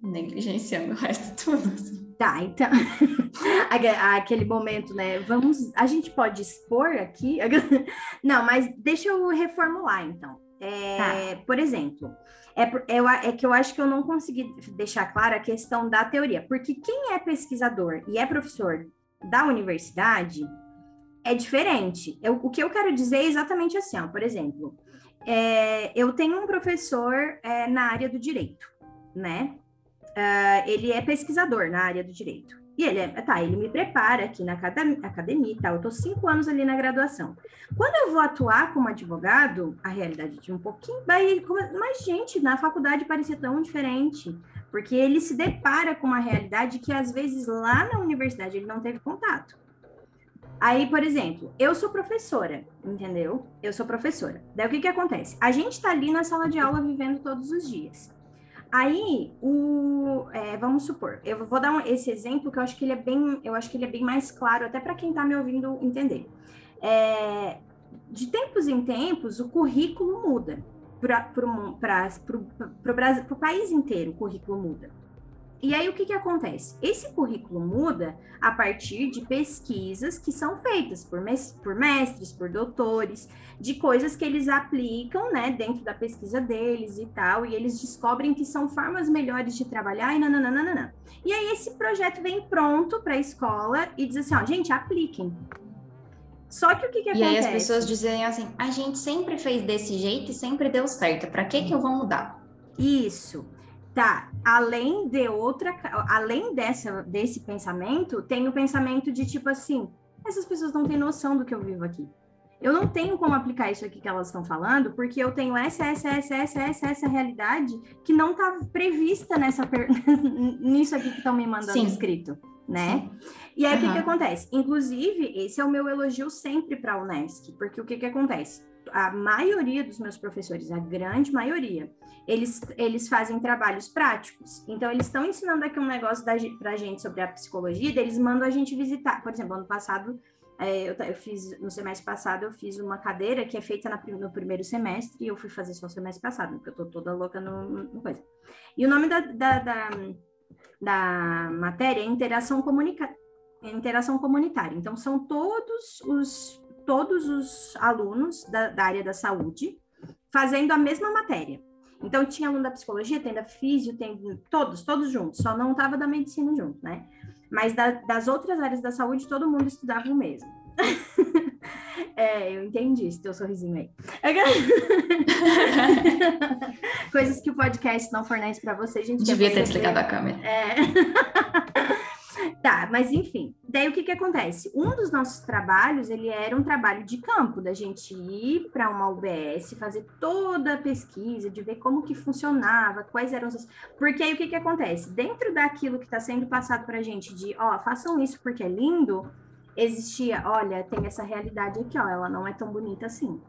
negligenciando o resto tudo. Assim. Tá, então, aquele momento, né? Vamos, a gente pode expor aqui? Não, mas deixa eu reformular, então. É, tá. Por exemplo, é, é, é, que eu acho que eu não consegui deixar clara a questão da teoria, porque quem é pesquisador e é professor da universidade é diferente. Eu, o que eu quero dizer é exatamente assim, ó, por exemplo, é, eu tenho um professor é, na área do direito, né? Uh, ele é pesquisador na área do direito. E ele é, tá, ele me prepara aqui na academia e tal. Eu tô cinco anos ali na graduação. Quando eu vou atuar como advogado, a realidade de um pouquinho, mas gente, na faculdade parecia tão diferente, porque ele se depara com uma realidade que às vezes lá na universidade ele não teve contato. Aí, por exemplo, eu sou professora, entendeu? Eu sou professora. Daí o que que acontece? A gente tá ali na sala de aula vivendo todos os dias. Aí, o, é, vamos supor, eu vou dar um, esse exemplo que eu acho que ele é bem, eu acho que ele é bem mais claro até para quem está me ouvindo entender. É, de tempos em tempos, o currículo muda para o país inteiro, o currículo muda. E aí o que, que acontece? Esse currículo muda a partir de pesquisas que são feitas por, mes por mestres, por doutores, de coisas que eles aplicam, né, dentro da pesquisa deles e tal, e eles descobrem que são formas melhores de trabalhar e nananana. E aí esse projeto vem pronto para a escola e diz assim, ó, gente, apliquem. Só que o que, que e acontece? E aí as pessoas dizem assim, a gente sempre fez desse jeito e sempre deu certo, para que que eu vou mudar? Isso. Tá, além de outra, além dessa, desse pensamento, tem o pensamento de tipo assim, essas pessoas não têm noção do que eu vivo aqui. Eu não tenho como aplicar isso aqui que elas estão falando, porque eu tenho essa, essa, essa, essa, essa, essa realidade que não está prevista nessa nisso aqui que estão me mandando Sim. escrito, né? E aí, o que, que acontece? Inclusive, esse é o meu elogio sempre para a Unesc, porque o que, que acontece? A maioria dos meus professores, a grande maioria, eles, eles fazem trabalhos práticos. Então, eles estão ensinando aqui um negócio para a gente sobre a psicologia, eles mandam a gente visitar. Por exemplo, ano passado, é, eu, eu, fiz, no semestre passado, eu fiz uma cadeira que é feita na, no primeiro semestre, e eu fui fazer só no semestre passado, porque eu tô toda louca no, no coisa. E o nome da, da, da, da matéria é interação, comunica, interação comunitária. Então, são todos os, todos os alunos da, da área da saúde fazendo a mesma matéria. Então, tinha aluno da psicologia, tem da físio, tem todos, todos juntos, só não tava da medicina junto, né? Mas da, das outras áreas da saúde, todo mundo estudava o mesmo. é, eu entendi esse teu sorrisinho aí. Coisas que o podcast não fornece para você, gente. Devia ter desligado a câmera. É. Tá, mas enfim. Daí o que que acontece? Um dos nossos trabalhos, ele era um trabalho de campo, da gente ir para uma UBS, fazer toda a pesquisa, de ver como que funcionava, quais eram os... Porque aí o que que acontece? Dentro daquilo que está sendo passado para a gente de, ó, façam isso porque é lindo, existia, olha, tem essa realidade aqui, ó, ela não é tão bonita assim.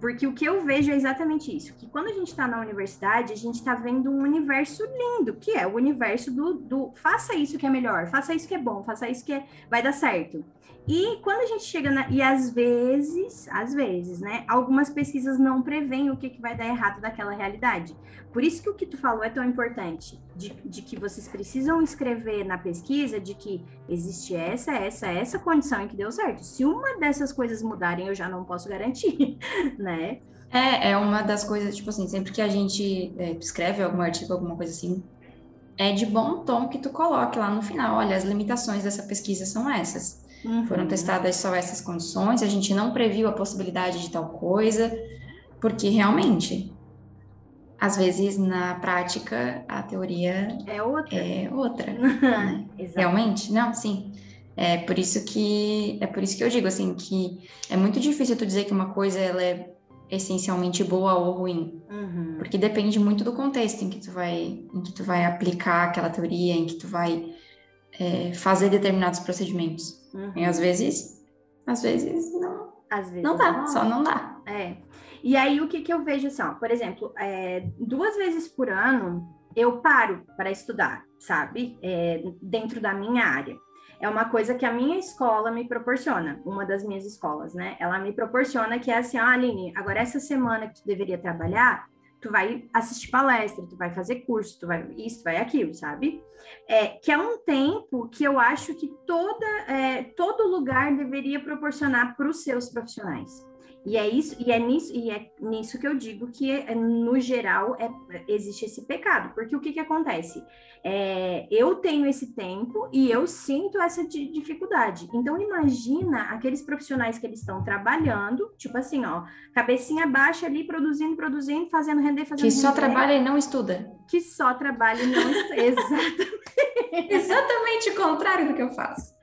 Porque o que eu vejo é exatamente isso, que quando a gente está na universidade, a gente está vendo um universo lindo, que é o universo do, do faça isso que é melhor, faça isso que é bom, faça isso que é, vai dar certo. E quando a gente chega na, e às vezes, às vezes, né, algumas pesquisas não preveem o que, que vai dar errado daquela realidade. Por isso que o que tu falou é tão importante, de, de que vocês precisam escrever na pesquisa de que existe essa, essa, essa condição em que deu certo. Se uma dessas coisas mudarem, eu já não posso garantir, né? É, é uma das coisas, tipo assim, sempre que a gente é, escreve algum artigo, alguma coisa assim, é de bom tom que tu coloque lá no final, olha, as limitações dessa pesquisa são essas. Uhum. Foram testadas só essas condições, a gente não previu a possibilidade de tal coisa, porque realmente, às vezes na prática, a teoria é outra. É outra né? realmente, não, sim. É por isso que é por isso que eu digo assim que é muito difícil tu dizer que uma coisa ela é essencialmente boa ou ruim, uhum. porque depende muito do contexto em que tu vai em que tu vai aplicar aquela teoria, em que tu vai é, fazer determinados procedimentos. Uhum. E às vezes, às vezes não. Às vezes não dá, não. só não dá. É. E aí o que, que eu vejo assim, ó, por exemplo, é, duas vezes por ano eu paro para estudar, sabe? É, dentro da minha área. É uma coisa que a minha escola me proporciona, uma das minhas escolas, né? Ela me proporciona que é assim, ó, Aline, agora essa semana que tu deveria trabalhar, tu vai assistir palestra, tu vai fazer curso, tu vai isso, vai aquilo, sabe? É, que é um tempo que eu acho que toda, é, todo lugar deveria proporcionar para os seus profissionais. E é isso, e é nisso, e é nisso que eu digo que, é, no geral, é, existe esse pecado. Porque o que, que acontece? É, eu tenho esse tempo e eu sinto essa dificuldade. Então, imagina aqueles profissionais que eles estão trabalhando, tipo assim, ó, cabecinha baixa ali, produzindo, produzindo, fazendo render, fazendo Que render, só trabalha e não estuda. Que só trabalha e não estuda. Exatamente. Exatamente o contrário do que eu faço.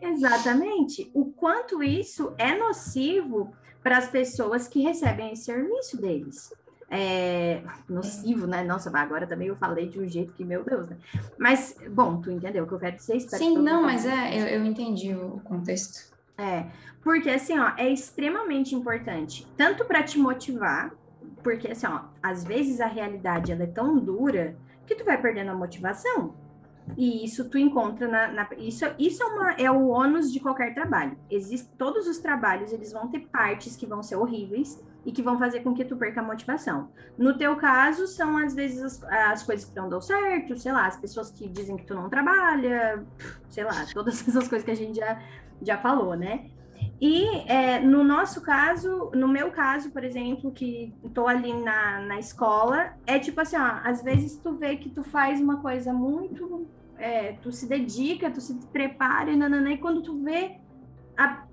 Exatamente. O quanto isso é nocivo para as pessoas que recebem esse serviço deles. É, nocivo, né? Nossa, agora também eu falei de um jeito que, meu Deus, né? Mas, bom, tu entendeu o que eu quero dizer? Sim, não, mas é, eu, eu entendi o contexto. É, porque assim, ó, é extremamente importante, tanto para te motivar, porque assim, ó, às vezes a realidade ela é tão dura que tu vai perdendo a motivação. E isso tu encontra na, na, isso, isso é, uma, é o ônus de qualquer trabalho. Existe todos os trabalhos, eles vão ter partes que vão ser horríveis e que vão fazer com que tu perca a motivação. No teu caso, são às vezes as, as coisas que não dão certo, sei lá, as pessoas que dizem que tu não trabalha, sei lá, todas essas coisas que a gente já, já falou, né? E é, no nosso caso, no meu caso, por exemplo, que estou ali na, na escola, é tipo assim, ó, às vezes tu vê que tu faz uma coisa muito, é, tu se dedica, tu se prepara, e, nanana, e quando tu vê, a,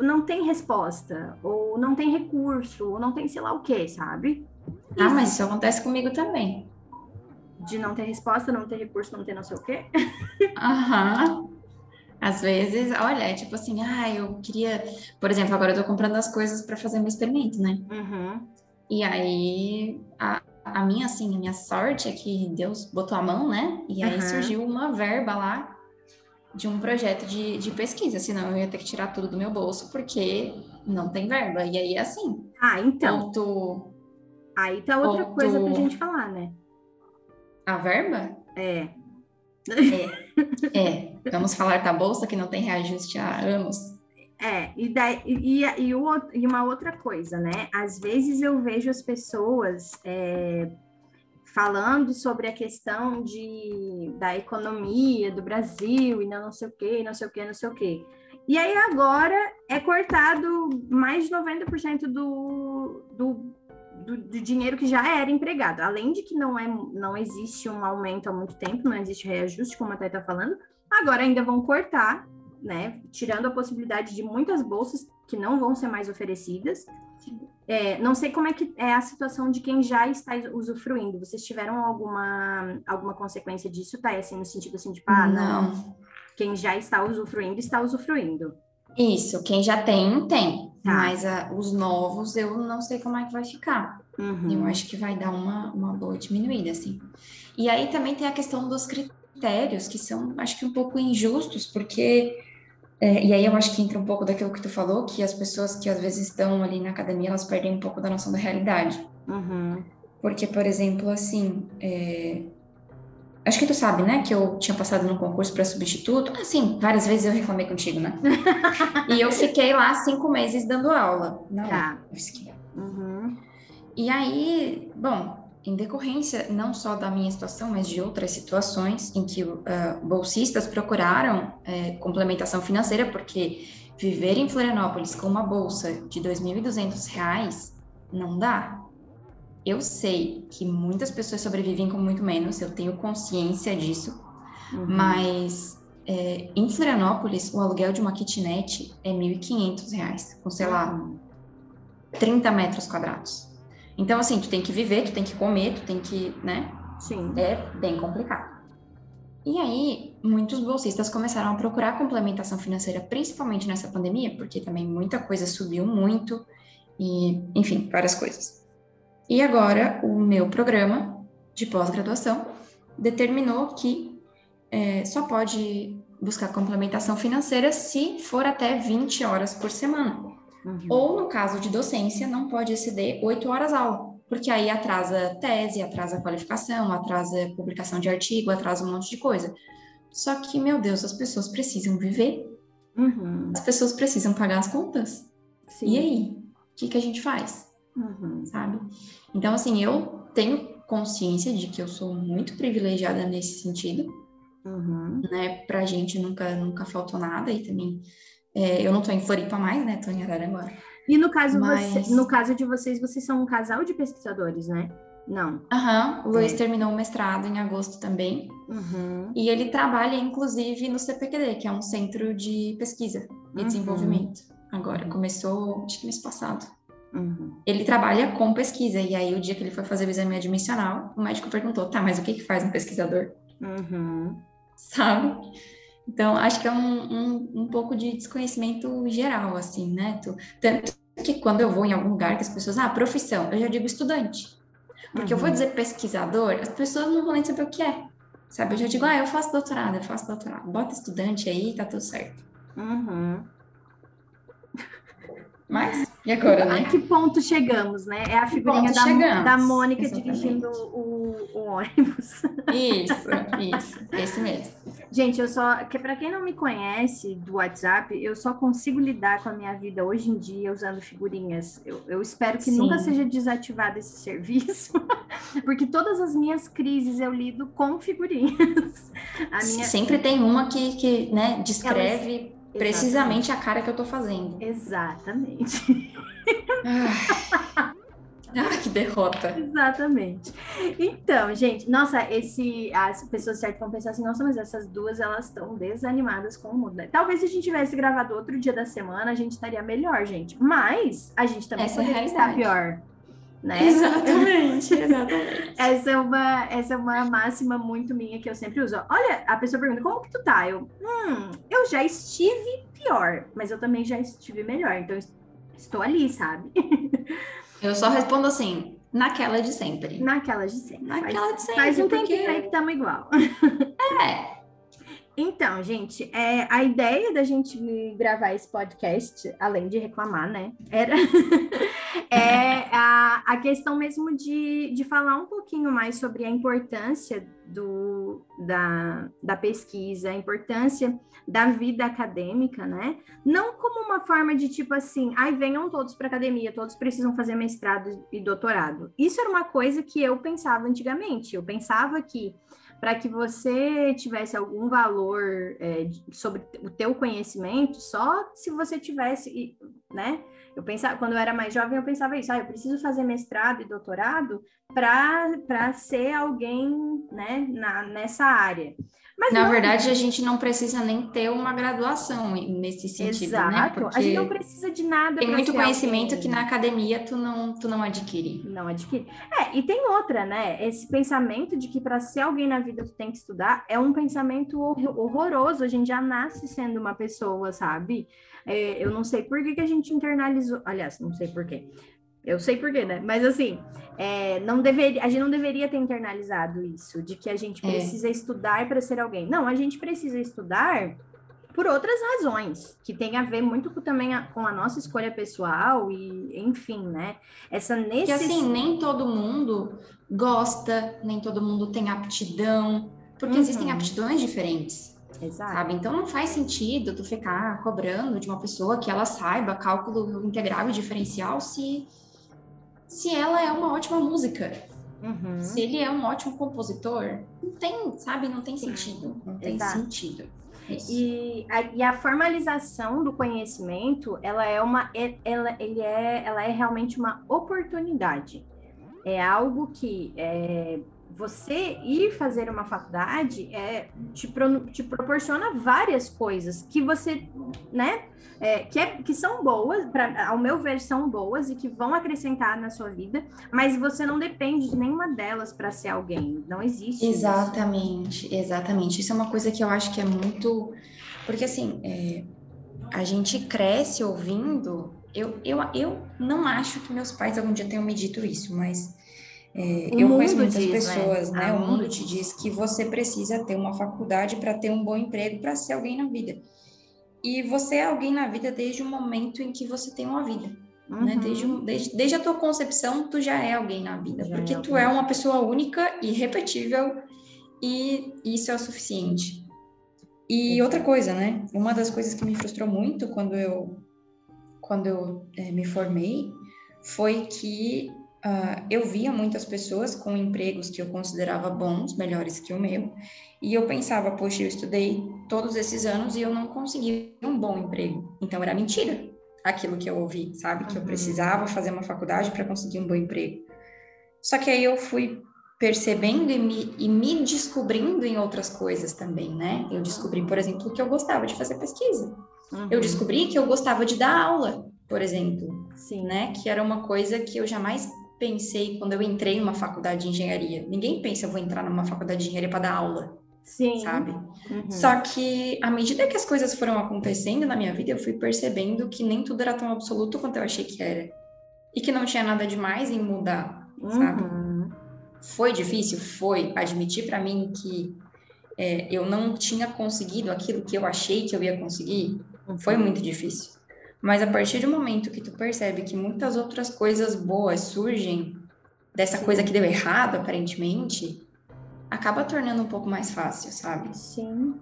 não tem resposta, ou não tem recurso, ou não tem sei lá o que, sabe? Ah, isso. mas isso acontece comigo também. De não ter resposta, não ter recurso, não ter não sei o quê? Aham. Às vezes, olha, é tipo assim, ah, eu queria, por exemplo, agora eu tô comprando as coisas para fazer meu experimento, né? Uhum. E aí, a, a minha, assim, a minha sorte é que Deus botou a mão, né? E aí uhum. surgiu uma verba lá de um projeto de, de pesquisa, senão eu ia ter que tirar tudo do meu bolso, porque não tem verba. E aí é assim. Ah, então. Tu, aí tá outra coisa tu... pra gente falar, né? A verba? É. É, é. Vamos falar da bolsa que não tem reajuste há anos. É, e, daí, e, e, e, uma outra coisa, né? Às vezes eu vejo as pessoas é, falando sobre a questão de, da economia do Brasil e não, não sei o quê, não sei o quê, não sei o quê. E aí agora é cortado mais de 90% do, do do, do, dinheiro que já era empregado. Além de que não, é, não existe um aumento há muito tempo, não existe reajuste, como a Thay está falando, agora ainda vão cortar, né? Tirando a possibilidade de muitas bolsas que não vão ser mais oferecidas. É, não sei como é que é a situação de quem já está usufruindo. Vocês tiveram alguma, alguma consequência disso, tá? Assim, no sentido assim de, ah, não. não. Quem já está usufruindo, está usufruindo. Isso, quem já tem, tem. Tá. Mas a, os novos eu não sei como é que vai ficar. Uhum. Eu acho que vai dar uma, uma boa diminuída, assim. E aí também tem a questão dos critérios, que são, acho que um pouco injustos, porque. É, e aí eu acho que entra um pouco daquilo que tu falou, que as pessoas que às vezes estão ali na academia, elas perdem um pouco da noção da realidade. Uhum. Porque, por exemplo, assim, é, Acho que tu sabe, né? Que eu tinha passado num concurso para substituto. Assim, várias vezes eu reclamei contigo, né? e eu fiquei lá cinco meses dando aula. Não, tá. Uhum. E aí, bom, em decorrência não só da minha situação, mas de outras situações em que uh, bolsistas procuraram uh, complementação financeira, porque viver em Florianópolis com uma bolsa de R$ 2.200 não dá. Eu sei que muitas pessoas sobrevivem com muito menos, eu tenho consciência disso, uhum. mas é, em Florianópolis, o aluguel de uma kitnet é R$ 1.500, com, sei lá, 30 metros quadrados. Então, assim, tu tem que viver, tu tem que comer, tu tem que, né? Sim. É bem complicado. E aí, muitos bolsistas começaram a procurar complementação financeira, principalmente nessa pandemia, porque também muita coisa subiu muito, e, enfim, várias coisas. E agora, o meu programa de pós-graduação determinou que é, só pode buscar complementação financeira se for até 20 horas por semana. Uhum. Ou, no caso de docência, não pode exceder 8 horas aula, porque aí atrasa tese, atrasa qualificação, atrasa publicação de artigo, atrasa um monte de coisa. Só que, meu Deus, as pessoas precisam viver, uhum. as pessoas precisam pagar as contas. Sim. E aí? O que, que a gente faz? uhum. sabe? Então, assim, eu tenho consciência de que eu sou muito privilegiada nesse sentido, uhum. né? Pra gente nunca, nunca faltou nada e também é, eu não tô em Floripa mais, né? Tô em Araranguá. E no caso, Mas... você, no caso de vocês, vocês são um casal de pesquisadores, né? Não. Aham, uhum. o Luiz é. terminou o mestrado em agosto também. Uhum. E ele trabalha, inclusive, no CPQD, que é um centro de pesquisa e uhum. desenvolvimento. Agora, começou, acho que mês passado. Uhum. Ele trabalha com pesquisa, e aí o dia que ele foi fazer o exame admissional, o médico perguntou, tá, mas o que que faz um pesquisador? Uhum. Sabe? Então, acho que é um, um, um, pouco de desconhecimento geral, assim, né? Tanto que quando eu vou em algum lugar que as pessoas, ah, profissão, eu já digo estudante. Porque uhum. eu vou uhum. dizer pesquisador, as pessoas não vão nem saber o que é. Sabe? Eu já digo, ah, eu faço doutorado, eu faço doutorado. Bota estudante aí, tá tudo certo. Uhum. Mas, e agora, né? A que ponto chegamos, né? É a figurinha da, da Mônica Exatamente. dirigindo o, o, ônibus. Isso, isso, esse mesmo. Gente, eu só, que para quem não me conhece do WhatsApp, eu só consigo lidar com a minha vida hoje em dia usando figurinhas. Eu, eu espero que Sim. nunca seja desativado esse serviço, porque todas as minhas crises eu lido com figurinhas. Minha... Sempre tem uma que, que né, descreve Elas precisamente a cara que eu tô fazendo. Exatamente. Ah, que derrota. Exatamente. Então, gente, nossa, esse as pessoas certas vão pensar assim, nossa, mas essas duas elas estão desanimadas com o mundo. Talvez se a gente tivesse gravado outro dia da semana, a gente estaria melhor, gente. Mas a gente também Essa é poderia é estar pior. Né? Exatamente, exatamente. essa, é uma, essa é uma máxima muito minha que eu sempre uso. Olha, a pessoa pergunta, como que tu tá? Eu, hum, eu já estive pior, mas eu também já estive melhor, então estou ali, sabe? Eu só respondo assim, naquela de sempre. Naquela de sempre. Naquela faz, de sempre. Faz um porque... tempinho aí que estamos igual. É, então, gente, é, a ideia da gente gravar esse podcast, além de reclamar, né, era é a, a questão mesmo de, de falar um pouquinho mais sobre a importância do, da, da pesquisa, a importância da vida acadêmica, né? Não como uma forma de tipo assim, ai, venham todos para academia, todos precisam fazer mestrado e doutorado. Isso era uma coisa que eu pensava antigamente. Eu pensava que para que você tivesse algum valor é, sobre o teu conhecimento, só se você tivesse, né? Eu pensava, quando eu era mais jovem, eu pensava isso, ah, eu preciso fazer mestrado e doutorado para ser alguém, né, na, nessa área. Mas Na não, verdade, a gente não precisa nem ter uma graduação nesse sentido, né? Exato. né? Porque a gente não precisa de nada. Tem muito conhecimento alguém. que na academia tu não, tu não adquire. Não adquire. É, e tem outra, né? Esse pensamento de que para ser alguém na vida tu tem que estudar é um pensamento horroroso. A gente já nasce sendo uma pessoa, sabe? É, eu não sei por que, que a gente internalizou. Aliás, não sei por quê. Eu sei porquê, né? Mas assim, é, não deveria, a gente não deveria ter internalizado isso, de que a gente é. precisa é. estudar para ser alguém. Não, a gente precisa estudar por outras razões, que tem a ver muito com, também a, com a nossa escolha pessoal e, enfim, né? Essa necessidade. Que assim, nem todo mundo gosta, nem todo mundo tem aptidão, porque uhum. existem aptidões diferentes. Exato. Sabe? Então não faz sentido tu ficar cobrando de uma pessoa que ela saiba cálculo integral e diferencial se se ela é uma ótima música. Uhum. Se ele é um ótimo compositor, não tem, sabe, não tem sentido. Não tem Exato. sentido. E a, e a, formalização do conhecimento, ela é uma, é, ela, ele é, ela é realmente uma oportunidade. É algo que é, você ir fazer uma faculdade é, te, pro, te proporciona várias coisas que você, né, é, que, é, que são boas, pra, ao meu ver, são boas e que vão acrescentar na sua vida, mas você não depende de nenhuma delas para ser alguém. Não existe. Exatamente, isso. exatamente. Isso é uma coisa que eu acho que é muito. Porque assim, é, a gente cresce ouvindo. Eu, eu, eu não acho que meus pais algum dia tenham me dito isso, mas é, eu conheço muitas diz, né? pessoas, né? né? O mundo te diz que você precisa ter uma faculdade para ter um bom emprego, para ser alguém na vida. E você é alguém na vida desde o momento em que você tem uma vida. Né? Uhum. Né? Desde, desde, desde, a tua concepção, tu já é alguém na vida. Já porque é tu é uma pessoa única, irrepetível, e isso é o suficiente. E outra coisa, né? Uma das coisas que me frustrou muito quando eu, quando eu é, me formei foi que Uh, eu via muitas pessoas com empregos que eu considerava bons, melhores que o meu, e eu pensava, poxa, eu estudei todos esses anos e eu não consegui um bom emprego. Então era mentira aquilo que eu ouvi, sabe? Que eu uhum. precisava fazer uma faculdade para conseguir um bom emprego. Só que aí eu fui percebendo e me, e me descobrindo em outras coisas também, né? Eu descobri, por exemplo, que eu gostava de fazer pesquisa. Uhum. Eu descobri que eu gostava de dar aula, por exemplo. Sim. Né? Que era uma coisa que eu jamais pensei quando eu entrei numa faculdade de engenharia. Ninguém pensa eu vou entrar numa faculdade de engenharia para dar aula. Sim. Sabe? Uhum. Só que à medida que as coisas foram acontecendo na minha vida, eu fui percebendo que nem tudo era tão absoluto quanto eu achei que era. E que não tinha nada demais em mudar, uhum. sabe? Foi difícil? Foi. Admitir para mim que é, eu não tinha conseguido aquilo que eu achei que eu ia conseguir, uhum. foi muito difícil. Mas a partir do momento que tu percebe que muitas outras coisas boas surgem dessa Sim. coisa que deu errado, aparentemente, acaba tornando um pouco mais fácil, sabe? Sim.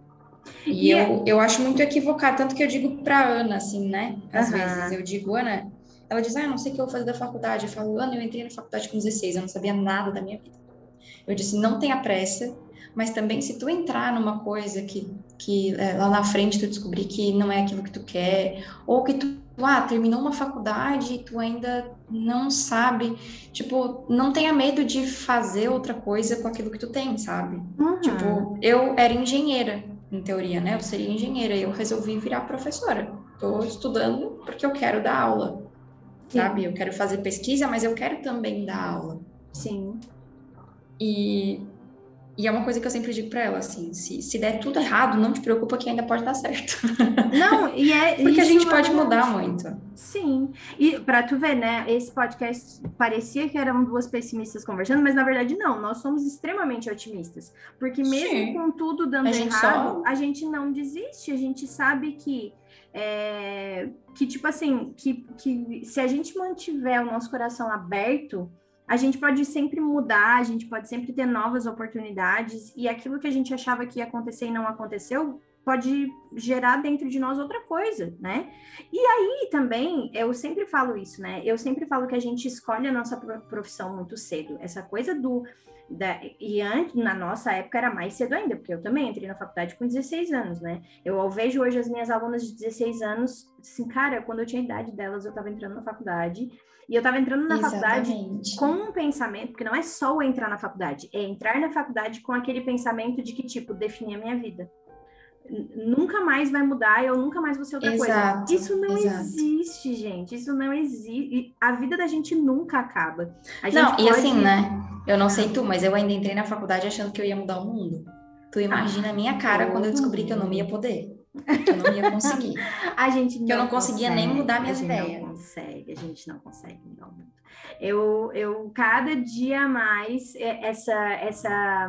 E, e eu, é... eu acho muito equivocado, tanto que eu digo pra Ana, assim, né? Às uhum. vezes eu digo, Ana, ela diz, ah, não sei o que eu vou fazer da faculdade. Eu falo, Ana, eu entrei na faculdade com 16, eu não sabia nada da minha vida. Eu disse, não tenha pressa, mas também se tu entrar numa coisa que, que é, lá na frente tu descobrir que não é aquilo que tu quer, ou que tu, ah, terminou uma faculdade e tu ainda não sabe, tipo, não tenha medo de fazer outra coisa com aquilo que tu tem, sabe? Uhum. Tipo, eu era engenheira, em teoria, né? Eu seria engenheira, e eu resolvi virar professora. Tô estudando porque eu quero dar aula, Sim. sabe? Eu quero fazer pesquisa, mas eu quero também dar aula. Sim. E, e é uma coisa que eu sempre digo para ela, assim, se, se der tudo errado, não te preocupa que ainda pode dar certo. Não, e é Porque a gente pode mudar muito. Sim. E para tu ver, né, esse podcast parecia que eram duas pessimistas conversando, mas na verdade não, nós somos extremamente otimistas. Porque mesmo Sim. com tudo dando a errado, só... a gente não desiste, a gente sabe que é, que tipo assim, que, que se a gente mantiver o nosso coração aberto, a gente pode sempre mudar, a gente pode sempre ter novas oportunidades, e aquilo que a gente achava que ia acontecer e não aconteceu, pode gerar dentro de nós outra coisa, né? E aí também, eu sempre falo isso, né? Eu sempre falo que a gente escolhe a nossa profissão muito cedo. Essa coisa do. Da, e antes, na nossa época era mais cedo ainda, porque eu também entrei na faculdade com 16 anos, né? Eu vejo hoje as minhas alunas de 16 anos, assim, cara, quando eu tinha a idade delas, eu estava entrando na faculdade e eu estava entrando na Exatamente. faculdade com um pensamento, porque não é só entrar na faculdade, é entrar na faculdade com aquele pensamento de que, tipo, definir a minha vida. Nunca mais vai mudar, eu nunca mais vou ser outra exato, coisa. Isso não exato. existe, gente. Isso não existe. A vida da gente nunca acaba. não, pode... e assim, né? Eu não sei tu, mas eu ainda entrei na faculdade achando que eu ia mudar o mundo. Tu imagina a minha cara quando eu descobri que eu não ia poder. Que eu não ia conseguir. a gente não que eu não conseguia consegue, nem mudar minhas ideias. Não consegue, a gente não consegue mudar o mundo. Eu, eu cada dia mais é, essa essa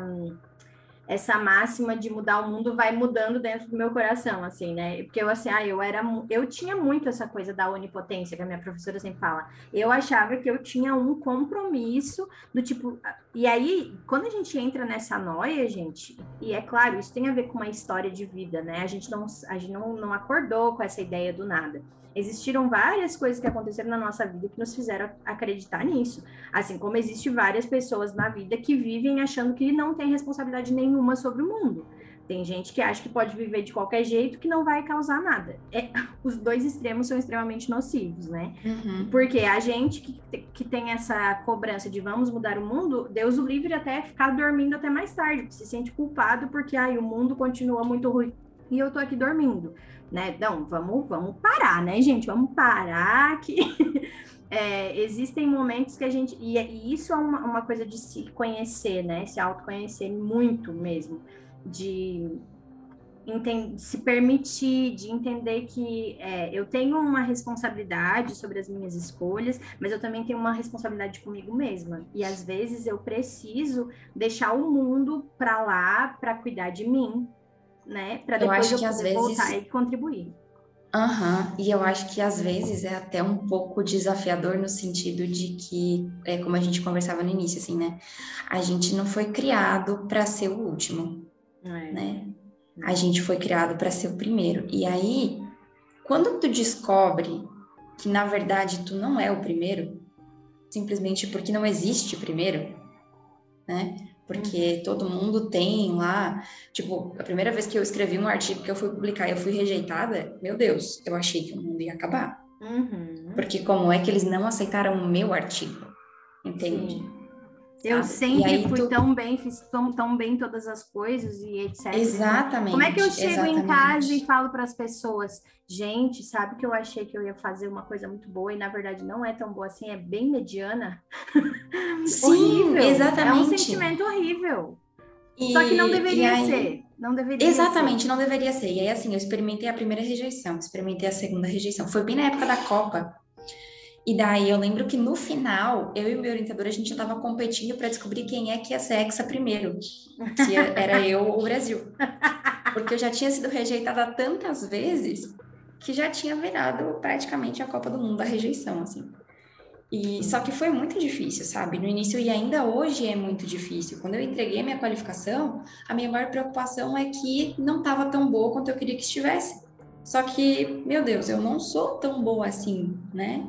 essa máxima de mudar o mundo vai mudando dentro do meu coração, assim, né? Porque eu, assim, ah, eu era, eu tinha muito essa coisa da onipotência, que a minha professora sempre fala. Eu achava que eu tinha um compromisso do tipo, e aí, quando a gente entra nessa noia, gente, e é claro, isso tem a ver com uma história de vida, né? A gente não, a gente não, não acordou com essa ideia do nada existiram várias coisas que aconteceram na nossa vida que nos fizeram acreditar nisso. Assim como existem várias pessoas na vida que vivem achando que não tem responsabilidade nenhuma sobre o mundo. Tem gente que acha que pode viver de qualquer jeito que não vai causar nada. É, os dois extremos são extremamente nocivos, né? Uhum. Porque a gente que, que tem essa cobrança de vamos mudar o mundo, Deus o livre até ficar dormindo até mais tarde, se sente culpado porque ai, o mundo continua muito ruim e eu tô aqui dormindo né? Não, vamos, vamos parar, né, gente? Vamos parar que é, existem momentos que a gente. E, e isso é uma, uma, coisa de se conhecer, né? Se autoconhecer muito mesmo. De entender, se permitir, de entender que é, eu tenho uma responsabilidade sobre as minhas escolhas, mas eu também tenho uma responsabilidade comigo mesma. E às vezes eu preciso deixar o mundo para lá para cuidar de mim, né? Para depois eu, eu poder vezes... voltar e contribuir. Aham, uhum. e eu acho que às vezes é até um pouco desafiador no sentido de que, é como a gente conversava no início, assim, né? A gente não foi criado para ser o último, é. né? A gente foi criado para ser o primeiro. E aí, quando tu descobre que na verdade tu não é o primeiro, simplesmente porque não existe primeiro, né? Porque uhum. todo mundo tem lá, tipo, a primeira vez que eu escrevi um artigo que eu fui publicar e eu fui rejeitada, meu Deus, eu achei que o mundo ia acabar. Uhum. Porque como é que eles não aceitaram o meu artigo? Entende? Sim. Eu sempre fui tu... tão bem, fiz tão, tão bem todas as coisas e etc. Exatamente. Como é que eu chego exatamente. em casa e falo para as pessoas, gente, sabe que eu achei que eu ia fazer uma coisa muito boa e na verdade não é tão boa assim, é bem mediana? Sim, horrível. exatamente. É um sentimento horrível. E, Só que não deveria aí... ser. Não deveria Exatamente, ser. não deveria ser. E aí, assim, eu experimentei a primeira rejeição, experimentei a segunda rejeição. Foi bem na época da Copa. E daí eu lembro que no final, eu e o meu orientador, a gente estava competindo para descobrir quem é que ia ser hexa primeiro. Se era eu ou o Brasil. Porque eu já tinha sido rejeitada tantas vezes que já tinha virado praticamente a Copa do Mundo da rejeição, assim. E só que foi muito difícil, sabe? No início e ainda hoje é muito difícil. Quando eu entreguei minha qualificação, a minha maior preocupação é que não estava tão boa quanto eu queria que estivesse. Só que, meu Deus, eu não sou tão boa assim, né?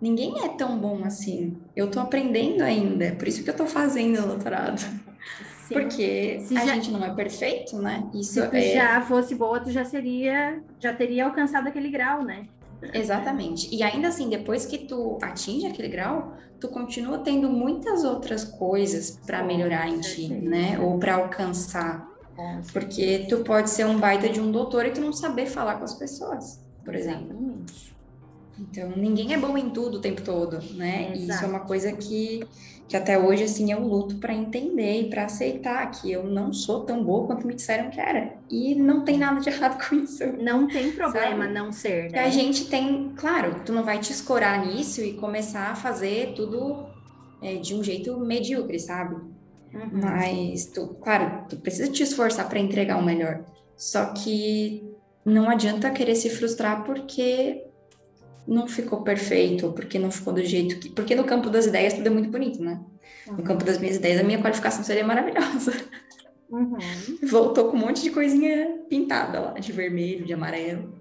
Ninguém é tão bom assim. Eu tô aprendendo ainda, por isso que eu tô fazendo o doutorado. Sim. Porque Se a já... gente não é perfeito, né? Isso Se tu é... já fosse boa, tu já seria, já teria alcançado aquele grau, né? Exatamente. E ainda assim, depois que tu atinge aquele grau, tu continua tendo muitas outras coisas para melhorar em ti, né? Ou para alcançar. Porque tu pode ser um baita de um doutor e tu não saber falar com as pessoas, por exemplo. Exatamente. Então, ninguém é bom em tudo o tempo todo, né? E isso é uma coisa que, que até hoje, assim, eu luto para entender e para aceitar que eu não sou tão boa quanto me disseram que era. E não tem nada de errado com isso. Não tem problema sabe? não ser, né? A gente tem, claro, tu não vai te escorar nisso e começar a fazer tudo é, de um jeito medíocre, sabe? Uhum. Mas, tu, claro, tu precisa te esforçar para entregar o melhor. Só que não adianta querer se frustrar porque não ficou perfeito, porque não ficou do jeito que. Porque no campo das ideias tudo é muito bonito, né? Uhum. No campo das minhas ideias, a minha qualificação seria maravilhosa. Uhum. Voltou com um monte de coisinha pintada lá, de vermelho, de amarelo.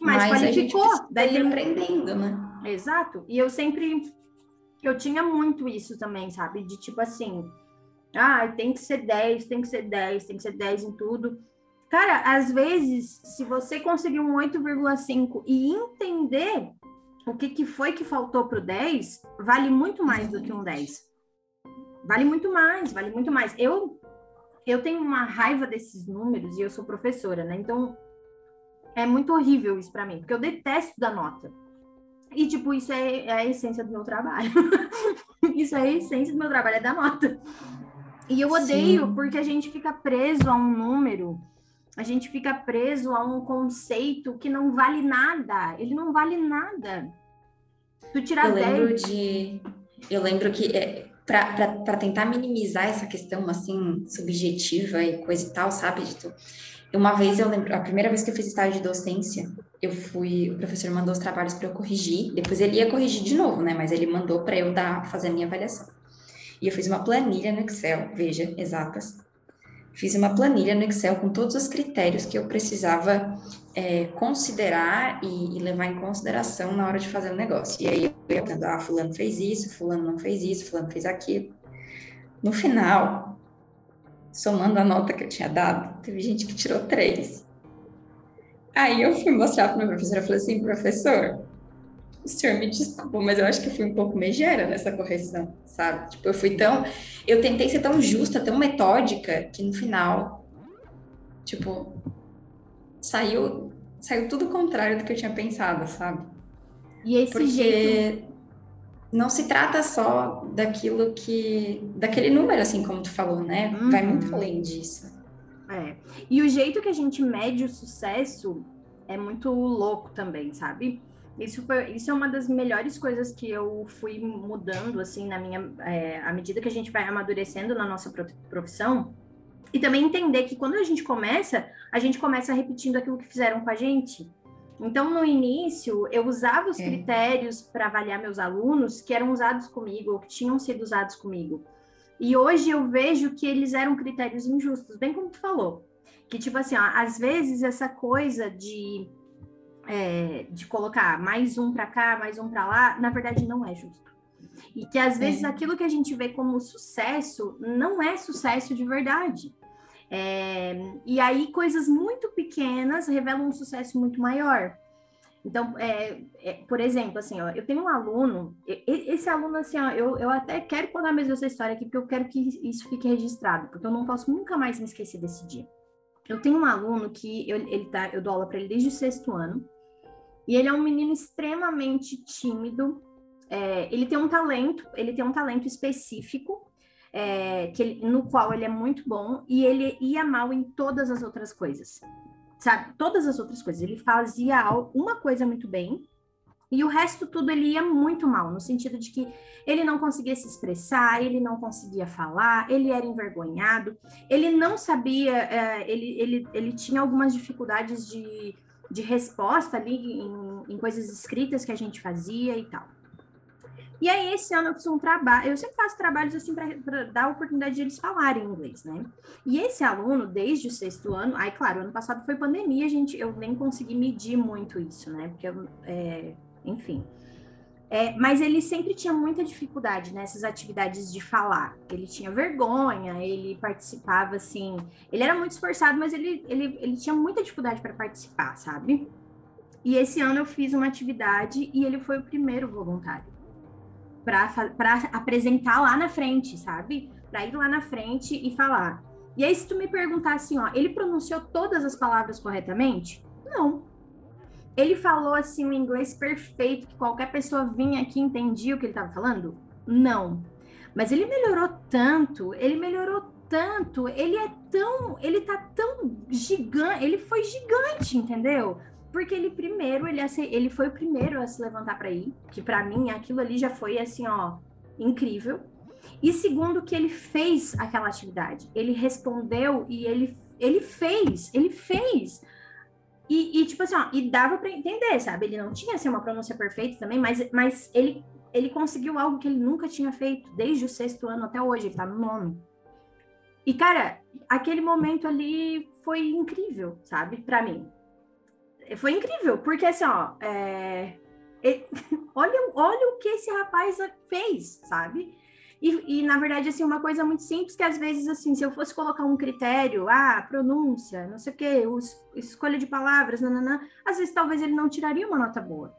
Mas, Mas qualificou. A gente daí aprendendo, né? Exato. E eu sempre. Eu tinha muito isso também, sabe? De tipo assim. Ah, tem que ser 10, tem que ser 10, tem que ser 10 em tudo. Cara, às vezes, se você conseguir um 8,5 e entender o que, que foi que faltou para o 10, vale muito mais do que um 10. Vale muito mais, vale muito mais. Eu, eu tenho uma raiva desses números e eu sou professora, né? Então, é muito horrível isso para mim, porque eu detesto da nota. E, tipo, isso é, é a essência do meu trabalho. isso é a essência do meu trabalho, é da nota. E eu odeio Sim. porque a gente fica preso a um número a gente fica preso a um conceito que não vale nada. Ele não vale nada. Tu tirar eu lembro 10... de eu lembro que é, para tentar minimizar essa questão assim subjetiva e coisa e tal, sabe, de tu, uma vez eu lembro, a primeira vez que eu fiz estágio de docência, eu fui, o professor mandou os trabalhos para eu corrigir, depois ele ia corrigir de novo, né, mas ele mandou para eu dar fazer a minha avaliação. E eu fiz uma planilha no Excel, veja, exatas, fiz uma planilha no Excel com todos os critérios que eu precisava é, considerar e, e, levar em consideração na hora de fazer o negócio. E aí eu pensando, ah, fulano fez isso, fulano não fez isso, fulano fez aquilo. No final, somando a nota que eu tinha dado, teve gente que tirou três. Aí eu fui mostrar para o meu professor, eu falei assim, professor, o senhor me desculpa, mas eu acho que eu fui um pouco megera nessa correção, sabe? Tipo, eu fui tão. Eu tentei ser tão justa, tão metódica, que no final, tipo, saiu, saiu tudo o contrário do que eu tinha pensado, sabe? E esse Porque jeito. Não se trata só daquilo que. daquele número, assim, como tu falou, né? Uhum. Vai muito além disso. É. E o jeito que a gente mede o sucesso é muito louco também, sabe? Isso, foi, isso é uma das melhores coisas que eu fui mudando, assim, na minha... É, à medida que a gente vai amadurecendo na nossa profissão, e também entender que quando a gente começa, a gente começa repetindo aquilo que fizeram com a gente. Então, no início, eu usava os é. critérios para avaliar meus alunos que eram usados comigo, ou que tinham sido usados comigo. E hoje eu vejo que eles eram critérios injustos, bem como tu falou. Que, tipo assim, ó, às vezes essa coisa de é, de colocar mais um para cá, mais um para lá, na verdade não é justo. E que às vezes é. aquilo que a gente vê como sucesso não é sucesso de verdade. É, e aí coisas muito pequenas revelam um sucesso muito maior. Então, é, é, por exemplo, assim, ó, eu tenho um aluno, esse aluno, assim, ó, eu, eu até quero contar mesmo essa história aqui, porque eu quero que isso fique registrado, porque eu não posso nunca mais me esquecer desse dia. Eu tenho um aluno que eu, ele tá, eu dou aula para ele desde o sexto ano, e ele é um menino extremamente tímido. É, ele tem um talento, ele tem um talento específico, é, que ele, no qual ele é muito bom, e ele ia mal em todas as outras coisas. Sabe? Todas as outras coisas. Ele fazia uma coisa muito bem, e o resto tudo ele ia muito mal, no sentido de que ele não conseguia se expressar, ele não conseguia falar, ele era envergonhado, ele não sabia, é, ele, ele, ele tinha algumas dificuldades de de resposta ali em, em coisas escritas que a gente fazia e tal. E aí, esse ano eu fiz um trabalho, eu sempre faço trabalhos assim para dar a oportunidade de eles falarem inglês, né? E esse aluno, desde o sexto ano, aí, claro, ano passado foi pandemia, gente, eu nem consegui medir muito isso, né? Porque, é, enfim. É, mas ele sempre tinha muita dificuldade nessas atividades de falar. Ele tinha vergonha, ele participava assim. Ele era muito esforçado, mas ele, ele, ele tinha muita dificuldade para participar, sabe? E esse ano eu fiz uma atividade e ele foi o primeiro voluntário para apresentar lá na frente, sabe? Para ir lá na frente e falar. E aí, se tu me perguntar assim, ó, ele pronunciou todas as palavras corretamente? Não. Ele falou assim um inglês perfeito, que qualquer pessoa vinha aqui e entendia o que ele estava falando? Não. Mas ele melhorou tanto, ele melhorou tanto, ele é tão, ele tá tão gigante, ele foi gigante, entendeu? porque ele primeiro, ele, ele foi o primeiro a se levantar para ir, que para mim aquilo ali já foi assim, ó, incrível. E segundo, que ele fez aquela atividade, ele respondeu e ele, ele fez, ele fez. E, e tipo assim, ó, e dava para entender, sabe? Ele não tinha assim, uma pronúncia perfeita também, mas, mas ele, ele conseguiu algo que ele nunca tinha feito, desde o sexto ano até hoje, ele tá no nono. E, cara, aquele momento ali foi incrível, sabe? Para mim foi incrível, porque assim, ó, é, ele, olha, olha o que esse rapaz fez, sabe? E, e, na verdade, assim, uma coisa muito simples que às vezes, assim, se eu fosse colocar um critério, ah, pronúncia, não sei o quê, os, escolha de palavras, nananã, às vezes talvez ele não tiraria uma nota boa.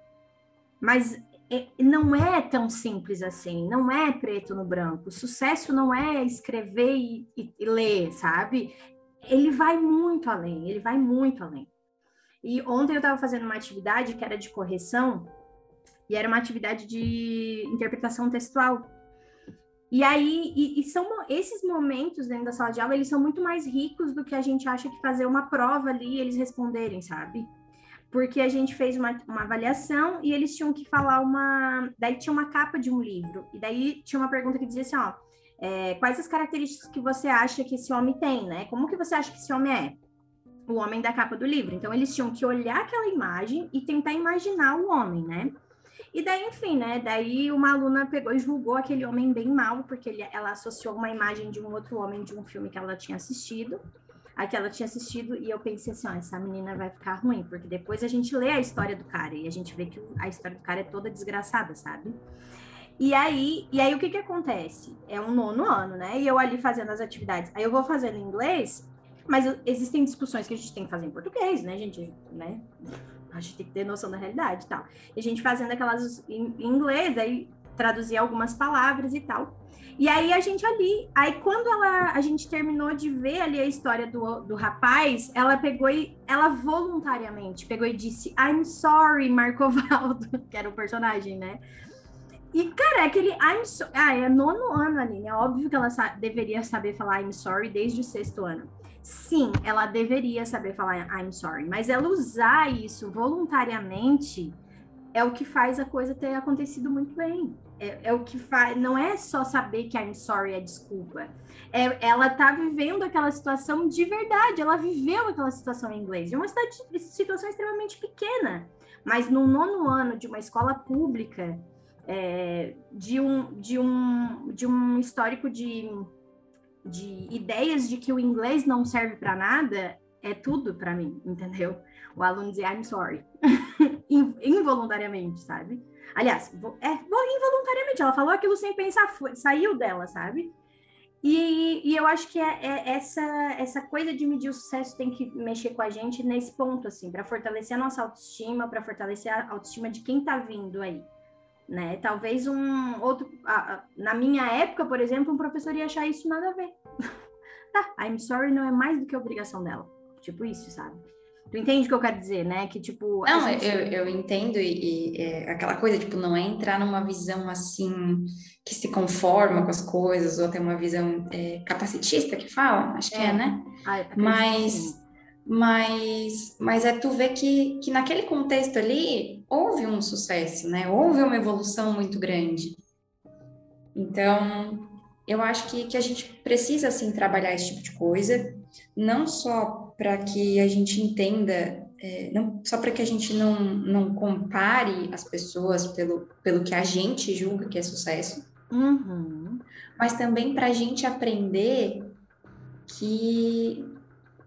Mas é, não é tão simples assim, não é preto no branco. Sucesso não é escrever e, e, e ler, sabe? Ele vai muito além, ele vai muito além. E ontem eu estava fazendo uma atividade que era de correção, e era uma atividade de interpretação textual. E aí, e, e, são esses momentos dentro da sala de aula, eles são muito mais ricos do que a gente acha que fazer uma prova ali e eles responderem, sabe? Porque a gente fez uma, uma avaliação e eles tinham que falar uma. Daí tinha uma capa de um livro, e daí tinha uma pergunta que dizia assim: ó, é, quais as características que você acha que esse homem tem, né? Como que você acha que esse homem é? o homem da capa do livro. Então, eles tinham que olhar aquela imagem e tentar imaginar o homem, né? E daí, enfim, né? Daí uma aluna pegou e julgou aquele homem bem mal, porque ele, ela associou uma imagem de um outro homem de um filme que ela tinha assistido, a que ela tinha assistido, e eu pensei assim, ó, essa menina vai ficar ruim, porque depois a gente lê a história do cara e a gente vê que a história do cara é toda desgraçada, sabe? E aí, e aí o que que acontece? É um nono ano, né? E eu ali fazendo as atividades. Aí eu vou fazendo em inglês, mas existem discussões que a gente tem que fazer em português, né, gente? Né? A gente tem que ter noção da realidade e tal. E a gente fazendo aquelas em, inglês, aí traduzir algumas palavras e tal. E aí a gente ali, aí quando ela, a gente terminou de ver ali a história do, do rapaz, ela pegou e ela voluntariamente pegou e disse I'm sorry, Marcovaldo, que era o personagem, né? E, cara, é aquele I'm so... Ah, é nono ano ali, né? Óbvio que ela sa deveria saber falar I'm sorry desde o sexto ano sim, ela deveria saber falar I'm sorry, mas ela usar isso voluntariamente é o que faz a coisa ter acontecido muito bem. É, é, o que faz, não é só saber que I'm sorry é desculpa. É, ela tá vivendo aquela situação de verdade, ela viveu aquela situação em inglês, de uma situação extremamente pequena, mas no nono ano de uma escola pública, é, de, um, de, um, de um histórico de de ideias de que o inglês não serve para nada é tudo para mim, entendeu? O aluno dizer I'm sorry, involuntariamente, sabe? Aliás, é involuntariamente, ela falou aquilo sem pensar, foi, saiu dela, sabe? E, e eu acho que é, é, essa, essa coisa de medir o sucesso tem que mexer com a gente nesse ponto, assim, para fortalecer a nossa autoestima, para fortalecer a autoestima de quem está vindo aí né? Talvez um outro, na minha época, por exemplo, um professor ia achar isso nada a ver. tá, I'm sorry não é mais do que obrigação dela. Tipo isso, sabe? Tu entende o que eu quero dizer, né? Que tipo. Não, gente... eu, eu entendo, e, e é, aquela coisa, tipo, não é entrar numa visão assim que se conforma com as coisas, ou tem uma visão é, capacitista que fala, acho que é, é né? Mas mas, mas é tu ver que, que naquele contexto ali houve um sucesso, né? Houve uma evolução muito grande. Então, eu acho que, que a gente precisa, assim, trabalhar esse tipo de coisa, não só para que a gente entenda é, não, só para que a gente não, não compare as pessoas pelo, pelo que a gente julga que é sucesso, Uhum. mas também para a gente aprender que,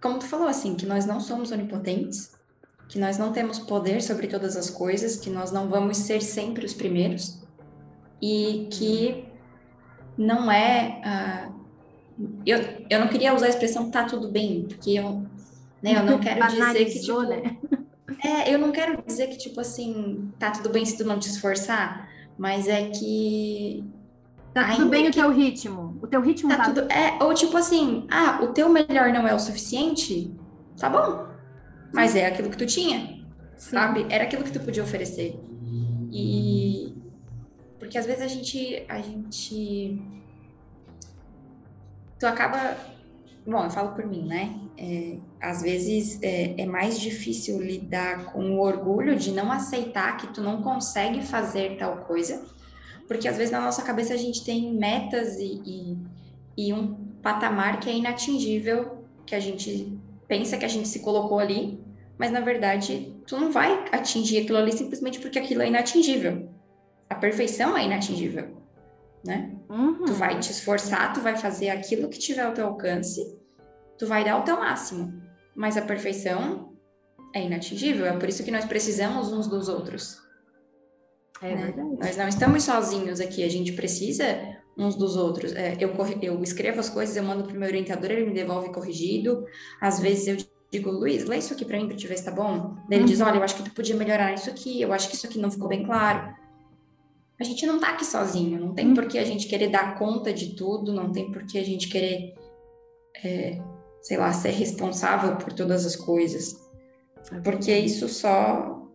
como tu falou, assim, que nós não somos onipotentes, que nós não temos poder sobre todas as coisas, que nós não vamos ser sempre os primeiros e que não é. Uh, eu, eu não queria usar a expressão tá tudo bem, porque eu, né, eu não quero dizer que. Tipo, né? É, eu não quero dizer que, tipo assim, tá tudo bem se tu não te esforçar, mas é que. Tá tudo bem que... o teu ritmo. O teu ritmo tá, tá tudo. É, ou tipo assim, ah, o teu melhor não é o suficiente? Tá bom. Mas é aquilo que tu tinha, Sim. sabe? Era aquilo que tu podia oferecer. E porque às vezes a gente a gente tu acaba bom, eu falo por mim, né? É, às vezes é, é, mais difícil lidar com o orgulho de não aceitar que tu não consegue fazer tal coisa, porque às vezes na nossa cabeça a gente tem metas e, e, e um patamar que é inatingível, que a gente pensa que a gente se colocou ali, mas na verdade tu não vai atingir aquilo ali simplesmente porque aquilo é inatingível. A perfeição é inatingível, né? Uhum. Tu vai te esforçar, tu vai fazer aquilo que tiver ao teu alcance, tu vai dar o teu máximo, mas a perfeição é inatingível. É por isso que nós precisamos uns dos outros. É né? verdade. Nós não estamos sozinhos aqui, a gente precisa uns dos outros. É, eu, eu escrevo as coisas, eu mando para o meu orientador, ele me devolve corrigido. Às vezes eu digo, Luiz, lê isso aqui para mim para te ver se tá bom. Ele uhum. diz, olha, eu acho que tu podia melhorar isso aqui, eu acho que isso aqui não ficou bem claro. A gente não tá aqui sozinho, não tem uhum. por que a gente querer dar conta de tudo, não tem por que a gente querer, é, sei lá, ser responsável por todas as coisas. É porque isso só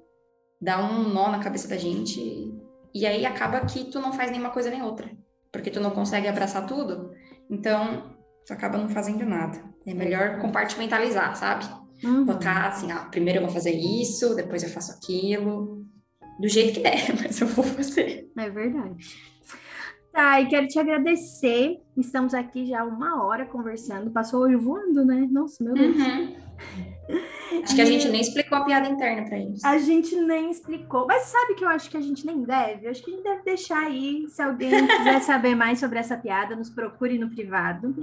dá um nó na cabeça da gente e aí acaba que tu não faz nenhuma coisa nem outra, porque tu não consegue abraçar tudo, então tu acaba não fazendo nada. É melhor compartimentalizar, sabe? Uhum. Botar assim, ah, primeiro eu vou fazer isso, depois eu faço aquilo, do jeito que der, mas eu vou fazer. É verdade. Tá, e quero te agradecer. Estamos aqui já uma hora conversando. Passou hoje voando, né? Nossa, meu Deus. Uhum. Acho que a gente nem explicou a piada interna para eles. A gente nem explicou. Mas sabe que eu acho que a gente nem deve? Eu acho que a gente deve deixar aí. Se alguém quiser saber mais sobre essa piada, nos procure no privado.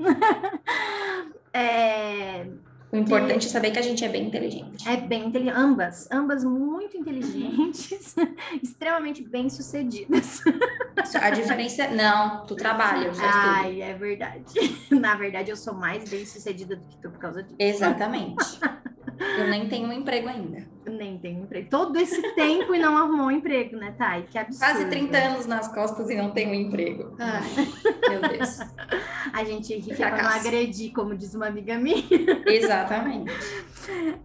é, o importante é saber que a gente é bem inteligente. É bem inteligente. Ambas, ambas muito inteligentes, extremamente bem sucedidas. A diferença é, não, tu trabalha, eu Ai, tudo. é verdade. Na verdade, eu sou mais bem sucedida do que tu por causa disso. Exatamente. Eu nem tenho um emprego ainda. Nem tenho um emprego. Todo esse tempo e não arrumou um emprego, né, Thay? Que absurdo. Quase 30 anos nas costas e não tenho um emprego. Ai, meu Deus. A gente ri pra não agredir, como diz uma amiga minha. Exatamente.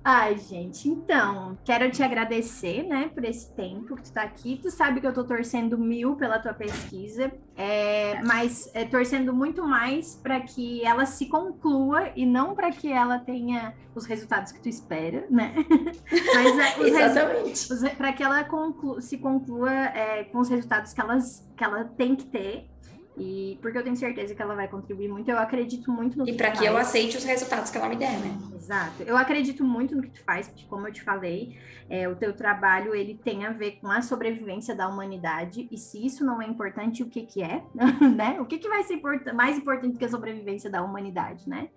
Ai, gente, então, quero te agradecer, né, por esse tempo que tu tá aqui. Tu sabe que eu tô torcendo mil pela tua pesquisa, é, mas é, torcendo muito mais para que ela se conclua e não para que ela tenha os resultados que tu espera, né? mas é, Exatamente. Para que ela conclu se conclua é, com os resultados que, elas, que ela tem que ter e porque eu tenho certeza que ela vai contribuir muito, eu acredito muito no que E para que eu aceite os resultados que ela me der, né? Exato. Eu acredito muito no que tu faz, porque como eu te falei, é, o teu trabalho ele tem a ver com a sobrevivência da humanidade, e se isso não é importante, o que que é, né? O que que vai ser mais importante do que a sobrevivência da humanidade, né?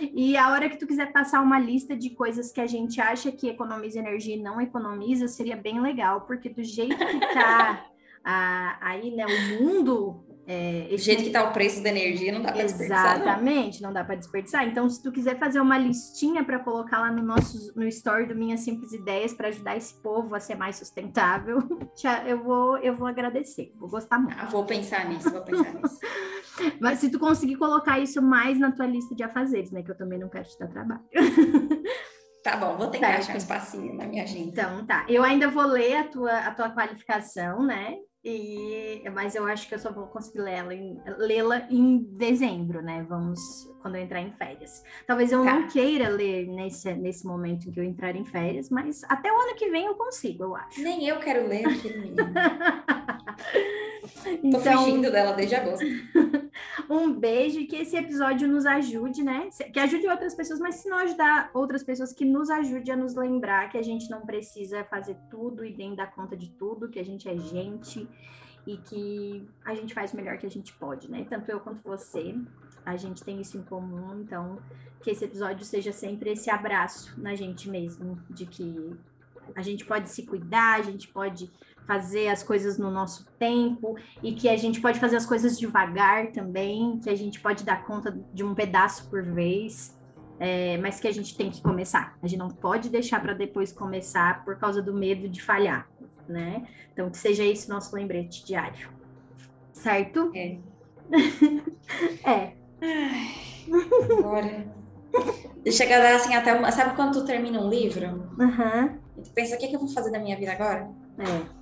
E a hora que tu quiser passar uma lista de coisas que a gente acha que economiza energia e não economiza, seria bem legal, porque do jeito que tá a, aí, né, o mundo é, Do jeito que está o preço da energia, não dá para desperdiçar. Exatamente, não, não dá para desperdiçar. Então, se tu quiser fazer uma listinha para colocar lá no nosso no story do Minhas Simples Ideias para ajudar esse povo a ser mais sustentável, eu vou, eu vou agradecer, vou gostar muito. Ah, vou pensar nisso, vou pensar nisso. Mas se tu conseguir colocar isso mais na tua lista de afazeres, né? Que eu também não quero te dar trabalho. Tá bom, vou tentar achar um espacinho na minha agenda. Então, tá. Eu ainda vou ler a tua, a tua qualificação, né? E, mas eu acho que eu só vou conseguir lê-la em, lê-la em dezembro, né? Vamos quando eu entrar em férias. Talvez eu tá. não queira ler nesse, nesse momento em que eu entrar em férias, mas até o ano que vem eu consigo, eu acho. Nem eu quero ler aquele então, fugindo dela desde agosto. Um beijo e que esse episódio nos ajude, né? Que ajude outras pessoas, mas se não ajudar outras pessoas, que nos ajude a nos lembrar que a gente não precisa fazer tudo e nem dar conta de tudo, que a gente é gente e que a gente faz o melhor que a gente pode, né? Tanto eu quanto você, a gente tem isso em comum, então que esse episódio seja sempre esse abraço na gente mesmo, de que a gente pode se cuidar, a gente pode fazer as coisas no nosso tempo e que a gente pode fazer as coisas devagar também, que a gente pode dar conta de um pedaço por vez, é, mas que a gente tem que começar. A gente não pode deixar para depois começar por causa do medo de falhar, né? Então, que seja esse nosso lembrete diário. Certo? É. é. Agora. Chega a dar assim até uma. Sabe quando tu termina um livro? Uhum. E tu pensa, o que, é que eu vou fazer da minha vida agora? É.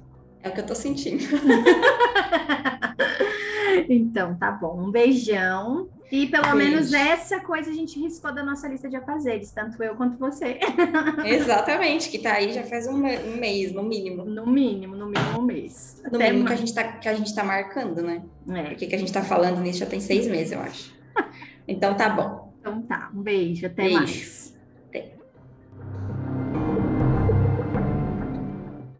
É o que eu tô sentindo. então, tá bom. Um beijão. E pelo Beijo. menos essa coisa a gente riscou da nossa lista de afazeres, tanto eu quanto você. Exatamente, que tá aí já faz um, um mês, no mínimo. No mínimo, no mínimo um mês. No Até mínimo que a, gente tá, que a gente tá marcando, né? É, Porque que a gente tá falando nisso já tem seis meses, eu acho. Então tá bom. então tá. Um beijo. Até Beijo. mais.